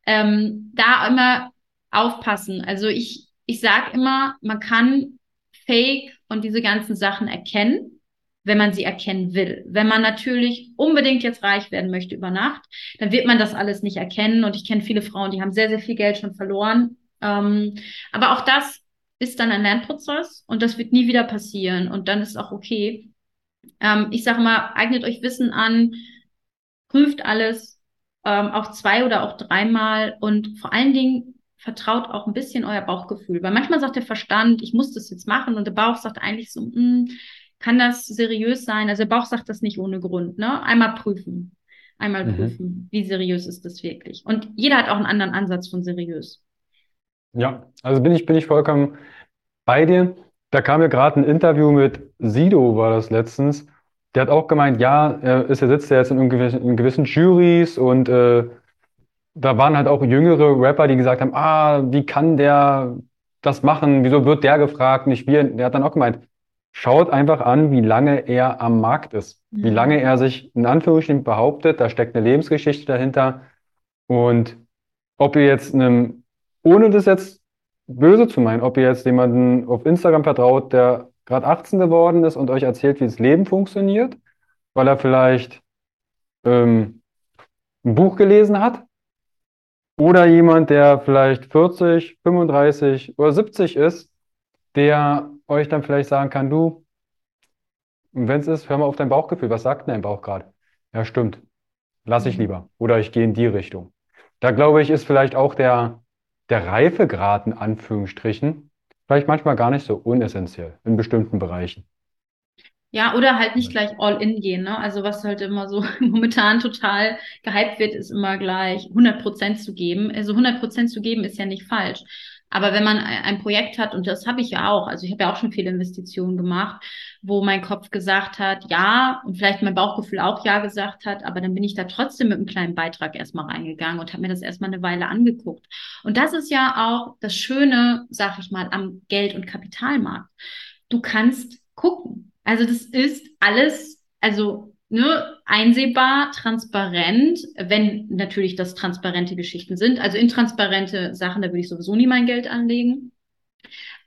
ähm, da immer aufpassen. Also ich ich sage immer, man kann Fake und diese ganzen Sachen erkennen, wenn man sie erkennen will. Wenn man natürlich unbedingt jetzt reich werden möchte über Nacht, dann wird man das alles nicht erkennen. Und ich kenne viele Frauen, die haben sehr, sehr viel Geld schon verloren. Ähm, aber auch das ist dann ein Lernprozess und das wird nie wieder passieren. Und dann ist auch okay. Ähm, ich sage mal, eignet euch Wissen an, prüft alles, ähm, auch zwei oder auch dreimal und vor allen Dingen vertraut auch ein bisschen euer Bauchgefühl. Weil manchmal sagt der Verstand, ich muss das jetzt machen und der Bauch sagt eigentlich so, hm, kann das seriös sein? Also der Bauch sagt das nicht ohne Grund. Ne? Einmal prüfen. Einmal mhm. prüfen, wie seriös ist das wirklich. Und jeder hat auch einen anderen Ansatz von seriös. Ja, also bin ich, bin ich vollkommen bei dir. Da kam ja gerade ein Interview mit Sido, war das letztens. Der hat auch gemeint, ja, er ist, er sitzt ja jetzt in, gewissen, in gewissen Juries und äh, da waren halt auch jüngere Rapper, die gesagt haben, ah, wie kann der das machen? Wieso wird der gefragt, nicht wir? Der hat dann auch gemeint, schaut einfach an, wie lange er am Markt ist, wie Mhm. lange er sich in Anführungsstrichen behauptet, da steckt eine Lebensgeschichte dahinter und ob ihr jetzt einem, ohne das jetzt böse zu meinen, ob ihr jetzt jemanden auf Instagram vertraut, der gerade 18 geworden ist und euch erzählt, wie das Leben funktioniert, weil er vielleicht ähm, ein Buch gelesen hat, oder jemand, der vielleicht 40, 35 oder 70 ist, der euch dann vielleicht sagen kann, du, wenn es ist, hör mal auf dein Bauchgefühl, was sagt denn dein Bauch gerade? Ja, stimmt, lass ich Mhm. lieber. Oder ich gehe in die Richtung. Da glaube ich, ist vielleicht auch der, der Reifegrad in Anführungsstrichen vielleicht manchmal gar nicht so unessentiell in bestimmten Bereichen. Ja, oder halt nicht gleich all in gehen, ne? Also was halt immer so momentan total gehypt wird, ist immer gleich 100 Prozent zu geben. Also 100 Prozent zu geben ist ja nicht falsch. Aber wenn man ein ein Projekt hat, und das habe ich ja auch, also ich habe ja auch schon viele Investitionen gemacht, wo mein Kopf gesagt hat, ja, und vielleicht mein Bauchgefühl auch ja gesagt hat, aber dann bin ich da trotzdem mit einem kleinen Beitrag erstmal reingegangen und habe mir das erstmal eine Weile angeguckt. Und das ist ja auch das Schöne, sag ich mal, am Geld- und Kapitalmarkt du kannst gucken. Also das ist alles, also ne, einsehbar, transparent, wenn natürlich das transparente Geschichten sind. Also intransparente Sachen, da würde ich sowieso nie mein Geld anlegen.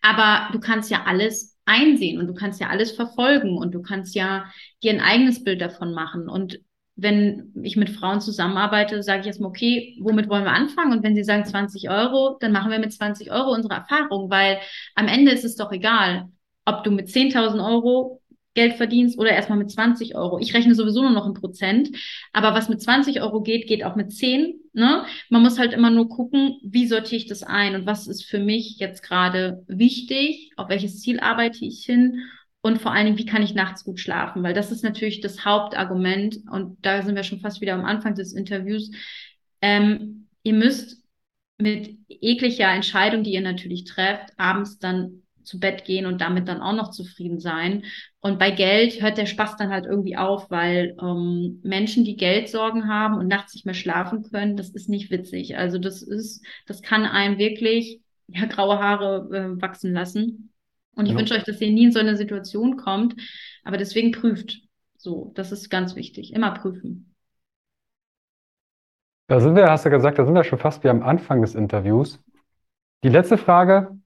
Aber du kannst ja alles einsehen und du kannst ja alles verfolgen und du kannst ja dir ein eigenes Bild davon machen. Und wenn ich mit Frauen zusammenarbeite, sage ich erstmal, okay, womit wollen wir anfangen? Und wenn sie sagen 20 Euro, dann machen wir mit 20 Euro unsere Erfahrung, weil am Ende ist es doch egal, ob du mit 10.000 Euro Geld verdienst oder erstmal mit 20 Euro. Ich rechne sowieso nur noch in Prozent, aber was mit 20 Euro geht, geht auch mit 10. Ne? Man muss halt immer nur gucken, wie sortiere ich das ein und was ist für mich jetzt gerade wichtig, auf welches Ziel arbeite ich hin und vor allen Dingen, wie kann ich nachts gut schlafen, weil das ist natürlich das Hauptargument und da sind wir schon fast wieder am Anfang des Interviews. Ähm, ihr müsst mit jeglicher Entscheidung, die ihr natürlich trefft, abends dann zu Bett gehen und damit dann auch noch zufrieden sein. Und bei Geld hört der Spaß dann halt irgendwie auf, weil ähm, Menschen, die Geldsorgen haben und nachts nicht mehr schlafen können, das ist nicht witzig. Also das ist, das kann einem wirklich ja, graue Haare äh, wachsen lassen. Und ich Ja. wünsche euch, dass ihr nie in so eine Situation kommt. Aber deswegen prüft. So, das ist ganz wichtig. Immer prüfen. Da sind wir, hast du gesagt, da sind wir schon fast wie am Anfang des Interviews. Die letzte Frage,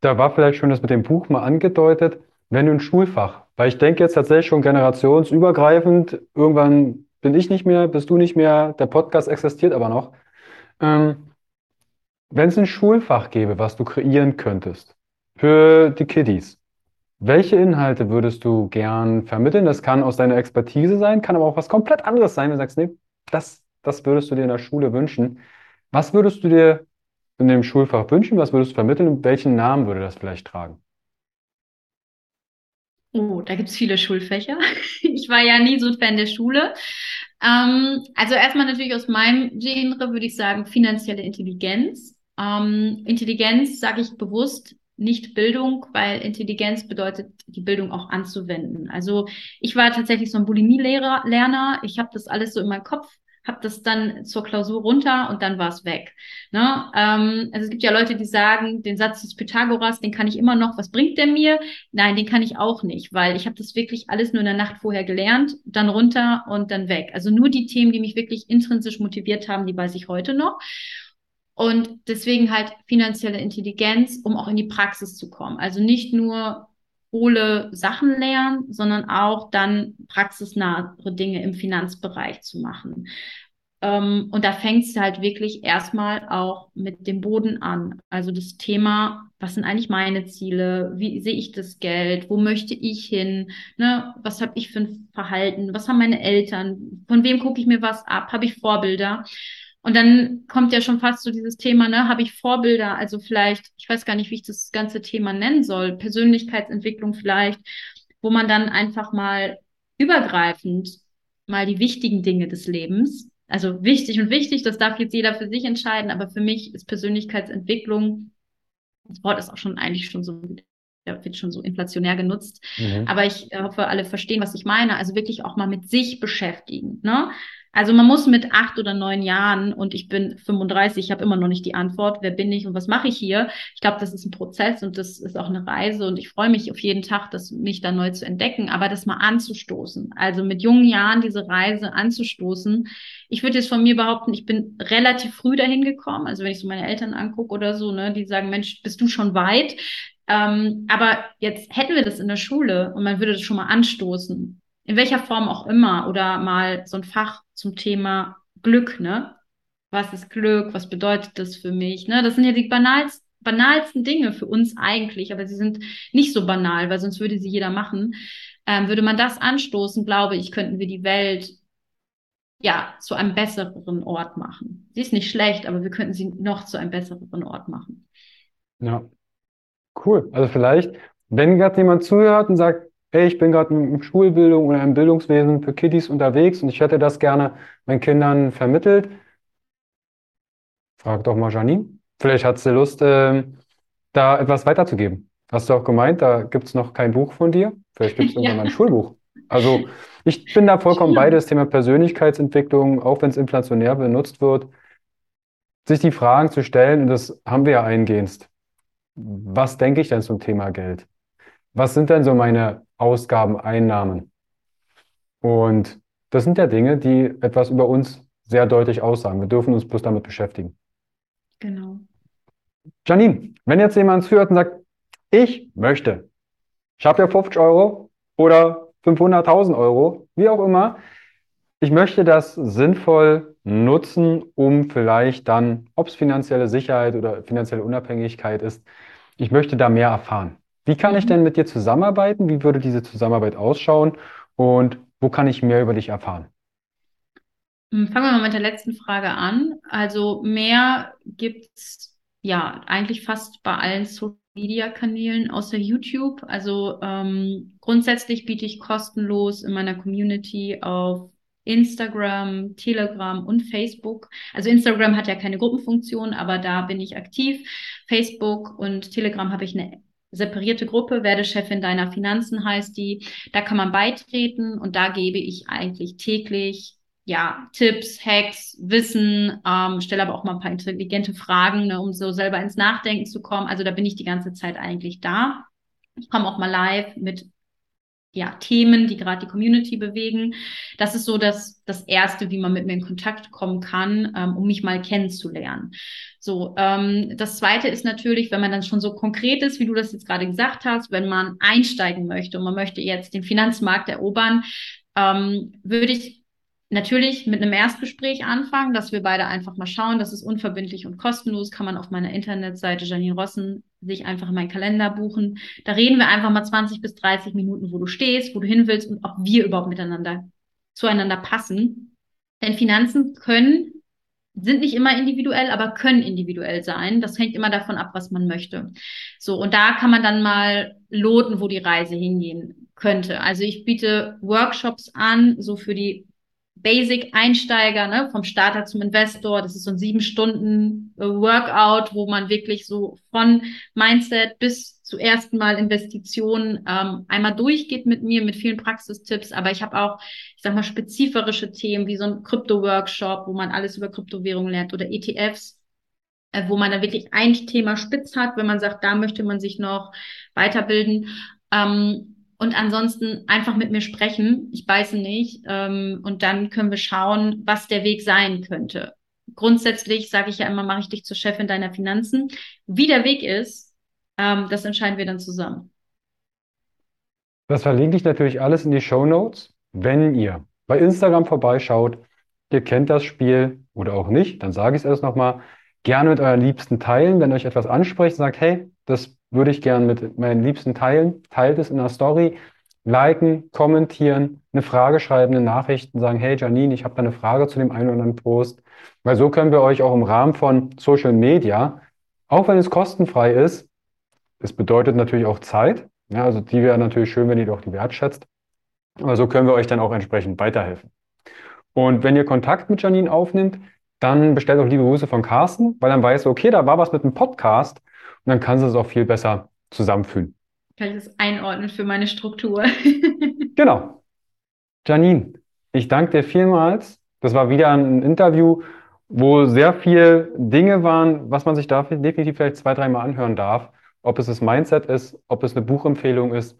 da war vielleicht schon das mit dem Buch mal angedeutet, wenn du ein Schulfach, weil ich denke jetzt tatsächlich schon generationsübergreifend, irgendwann bin ich nicht mehr, bist du nicht mehr, der Podcast existiert aber noch. Ähm, wenn es ein Schulfach gäbe, was du kreieren könntest für die Kiddies, welche Inhalte würdest du gern vermitteln? Das kann aus deiner Expertise sein, kann aber auch was komplett anderes sein, du sagst, nee, das, das würdest du dir in der Schule wünschen. Was würdest du dir in dem Schulfach wünschen? Was würdest du vermitteln und welchen Namen würde das vielleicht tragen? Oh, da gibt's viele Schulfächer. Ich war ja nie so Fan der Schule. Ähm, also erstmal natürlich aus meinem Genre würde ich sagen finanzielle Intelligenz. Ähm, Intelligenz sage ich bewusst, nicht Bildung, weil Intelligenz bedeutet, die Bildung auch anzuwenden. Also ich war tatsächlich so ein Bulimie-Lehrer, Lerner. Ich habe das alles so in meinem Kopf, habe das dann zur Klausur runter und dann war es weg. Ne? Ähm, also es gibt ja Leute, die sagen, den Satz des Pythagoras, den kann ich immer noch, was bringt der mir? Nein, den kann ich auch nicht, weil ich habe das wirklich alles nur in der Nacht vorher gelernt, dann runter und dann weg. Also nur die Themen, die mich wirklich intrinsisch motiviert haben, die weiß ich heute noch. Und deswegen halt finanzielle Intelligenz, um auch in die Praxis zu kommen. Also nicht nur hohle Sachen lernen, sondern auch dann praxisnahe Dinge im Finanzbereich zu machen. Ähm, und da fängt es halt wirklich erstmal auch mit dem Boden an. Also das Thema, was sind eigentlich meine Ziele? Wie sehe ich das Geld? Wo möchte ich hin? Ne? Was habe ich für ein Verhalten? Was haben meine Eltern? Von wem gucke ich mir was ab? Habe ich Vorbilder? Und dann kommt ja schon fast so dieses Thema, ne, habe ich Vorbilder, also vielleicht, ich weiß gar nicht, wie ich das ganze Thema nennen soll, Persönlichkeitsentwicklung vielleicht, wo man dann einfach mal übergreifend mal die wichtigen Dinge des Lebens, also wichtig und wichtig, das darf jetzt jeder für sich entscheiden, aber für mich ist Persönlichkeitsentwicklung, das Wort ist auch schon eigentlich schon so wird schon so inflationär genutzt. Mhm. Aber ich hoffe, alle verstehen, was ich meine. Also wirklich auch mal mit sich beschäftigen. Ne? Also man muss mit acht oder neun Jahren und ich bin 35, ich habe immer noch nicht die Antwort, wer bin ich und was mache ich hier? Ich glaube, das ist ein Prozess und das ist auch eine Reise und ich freue mich auf jeden Tag, das mich da neu zu entdecken, aber das mal anzustoßen. Also mit jungen Jahren diese Reise anzustoßen. Ich würde jetzt von mir behaupten, ich bin relativ früh dahin gekommen. Also wenn ich so meine Eltern angucke oder so, ne, die sagen, Mensch, bist du schon weit? Ähm, aber jetzt hätten wir das in der Schule und man würde das schon mal anstoßen in welcher Form auch immer, oder mal so ein Fach zum Thema Glück, ne? Was ist Glück? Was bedeutet das für mich? Ne? Das sind ja die banalsten, banalsten Dinge für uns eigentlich, aber sie sind nicht so banal, weil sonst würde sie jeder machen. Ähm, würde man das anstoßen, glaube ich, könnten wir die Welt ja zu einem besseren Ort machen. Sie ist nicht schlecht, aber wir könnten sie noch zu einem besseren Ort machen. Ja, cool. Also vielleicht, wenn gerade jemand zuhört und sagt, hey, ich bin gerade in Schulbildung oder im Bildungswesen für Kiddies unterwegs und ich hätte das gerne meinen Kindern vermittelt. Frag doch mal Janine. Vielleicht hat sie Lust, äh, da etwas weiterzugeben. Hast du auch gemeint, da gibt es noch kein Buch von dir? Vielleicht gibt es irgendwann mal ein Schulbuch. Also ich bin da vollkommen bei, das Thema Persönlichkeitsentwicklung, auch wenn es inflationär benutzt wird, sich die Fragen zu stellen, und das haben wir ja eingehend. Was denke ich denn zum Thema Geld? Was sind denn so meine Ausgaben, Einnahmen. Und das sind ja Dinge, die etwas über uns sehr deutlich aussagen. Wir dürfen uns bloß damit beschäftigen. Genau. Janine, wenn jetzt jemand zuhört und sagt, ich möchte, ich habe ja 50 Euro oder 500.000 Euro, wie auch immer, ich möchte das sinnvoll nutzen, um vielleicht dann, ob es finanzielle Sicherheit oder finanzielle Unabhängigkeit ist, ich möchte da mehr erfahren. Wie kann ich mhm. denn mit dir zusammenarbeiten? Wie würde diese Zusammenarbeit ausschauen? Und wo kann ich mehr über dich erfahren? Hm, fangen wir mal mit der letzten Frage an. Also mehr gibt es ja eigentlich fast bei allen Social Media Kanälen außer YouTube. Also ähm, grundsätzlich biete ich kostenlos in meiner Community auf Instagram, Telegram und Facebook. Also Instagram hat ja keine Gruppenfunktion, aber da bin ich aktiv. Facebook und Telegram habe ich eine separierte Gruppe, werde Chefin deiner Finanzen heißt die. Da kann man beitreten und da gebe ich eigentlich täglich ja, Tipps, Hacks, Wissen, ähm, stelle aber auch mal ein paar intelligente Fragen, ne, um so selber ins Nachdenken zu kommen. Also da bin ich die ganze Zeit eigentlich da. Ich komme auch mal live mit ja, Themen, die gerade die Community bewegen. Das ist so das, das Erste, wie man mit mir in Kontakt kommen kann, ähm, um mich mal kennenzulernen. So, ähm, das Zweite ist natürlich, wenn man dann schon so konkret ist, wie du das jetzt gerade gesagt hast, wenn man einsteigen möchte und man möchte jetzt den Finanzmarkt erobern, ähm, würde ich natürlich mit einem Erstgespräch anfangen, dass wir beide einfach mal schauen. Das ist unverbindlich und kostenlos. Kann man auf meiner Internetseite Janine Rossen sich einfach in meinen Kalender buchen. Da reden wir einfach mal 20 bis 30 Minuten, wo du stehst, wo du hin willst und ob wir überhaupt miteinander zueinander passen. Denn Finanzen können, sind nicht immer individuell, aber können individuell sein. Das hängt immer davon ab, was man möchte. So, und da kann man dann mal loten, wo die Reise hingehen könnte. Also ich biete Workshops an, so für die Basic-Einsteiger, ne, vom Starter zum Investor. Das ist so ein sieben Stunden Workout, wo man wirklich so von Mindset bis zu ersten Mal Investitionen ähm, einmal durchgeht mit mir, mit vielen Praxistipps. Aber ich habe auch, ich sag mal, spezifische Themen wie so ein Krypto-Workshop, wo man alles über Kryptowährungen lernt oder ETFs, äh, wo man da wirklich ein Thema spitz hat, wenn man sagt, da möchte man sich noch weiterbilden. Ähm, und ansonsten einfach mit mir sprechen. Ich beiße nicht. Ähm, und dann können wir schauen, was der Weg sein könnte. Grundsätzlich sage ich ja immer, mache ich dich zur Chefin deiner Finanzen. Wie der Weg ist, ähm, das entscheiden wir dann zusammen. Das verlinke ich natürlich alles in die Show Notes. Wenn ihr bei Instagram vorbeischaut, ihr kennt das Spiel oder auch nicht, dann sage ich es erst nochmal. Gerne mit euren Liebsten teilen, wenn euch etwas anspricht, sagt, hey, das würde ich gern mit meinen Liebsten teilen. Teilt es in der Story, liken, kommentieren, eine Frage schreiben, eine Nachricht und sagen, hey Janine, ich habe da eine Frage zu dem einen oder anderen Post. Weil so können wir euch auch im Rahmen von Social Media, auch wenn es kostenfrei ist, es bedeutet natürlich auch Zeit. Ja, also die wäre natürlich schön, wenn ihr doch die wertschätzt. Aber so können wir euch dann auch entsprechend weiterhelfen. Und wenn ihr Kontakt mit Janine aufnimmt, dann bestellt auch liebe Grüße von Carsten, weil dann weißt du, okay, da war was mit dem Podcast und dann kannst du es auch viel besser zusammenfühlen. kann ich das einordnen für meine Struktur. Genau. Janine, ich danke dir vielmals. Das war wieder ein Interview, wo sehr viel Dinge waren, was man sich da definitiv vielleicht zwei, dreimal anhören darf. Ob es das Mindset ist, ob es eine Buchempfehlung ist.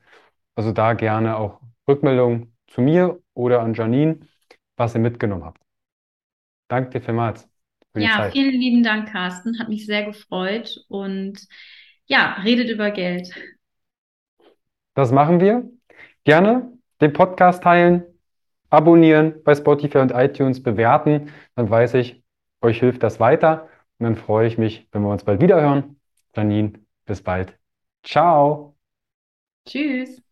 Also da gerne auch Rückmeldung zu mir oder an Janine, was ihr mitgenommen habt. Danke dir vielmals Ja, Zeit. vielen lieben Dank, Carsten. Hat mich sehr gefreut. Und ja, redet über Geld. Das machen wir. Gerne den Podcast teilen, abonnieren bei Spotify und iTunes, bewerten. Dann weiß ich, euch hilft das weiter. Und dann freue ich mich, wenn wir uns bald wieder hören. Janine, bis bald. Ciao. Tschüss.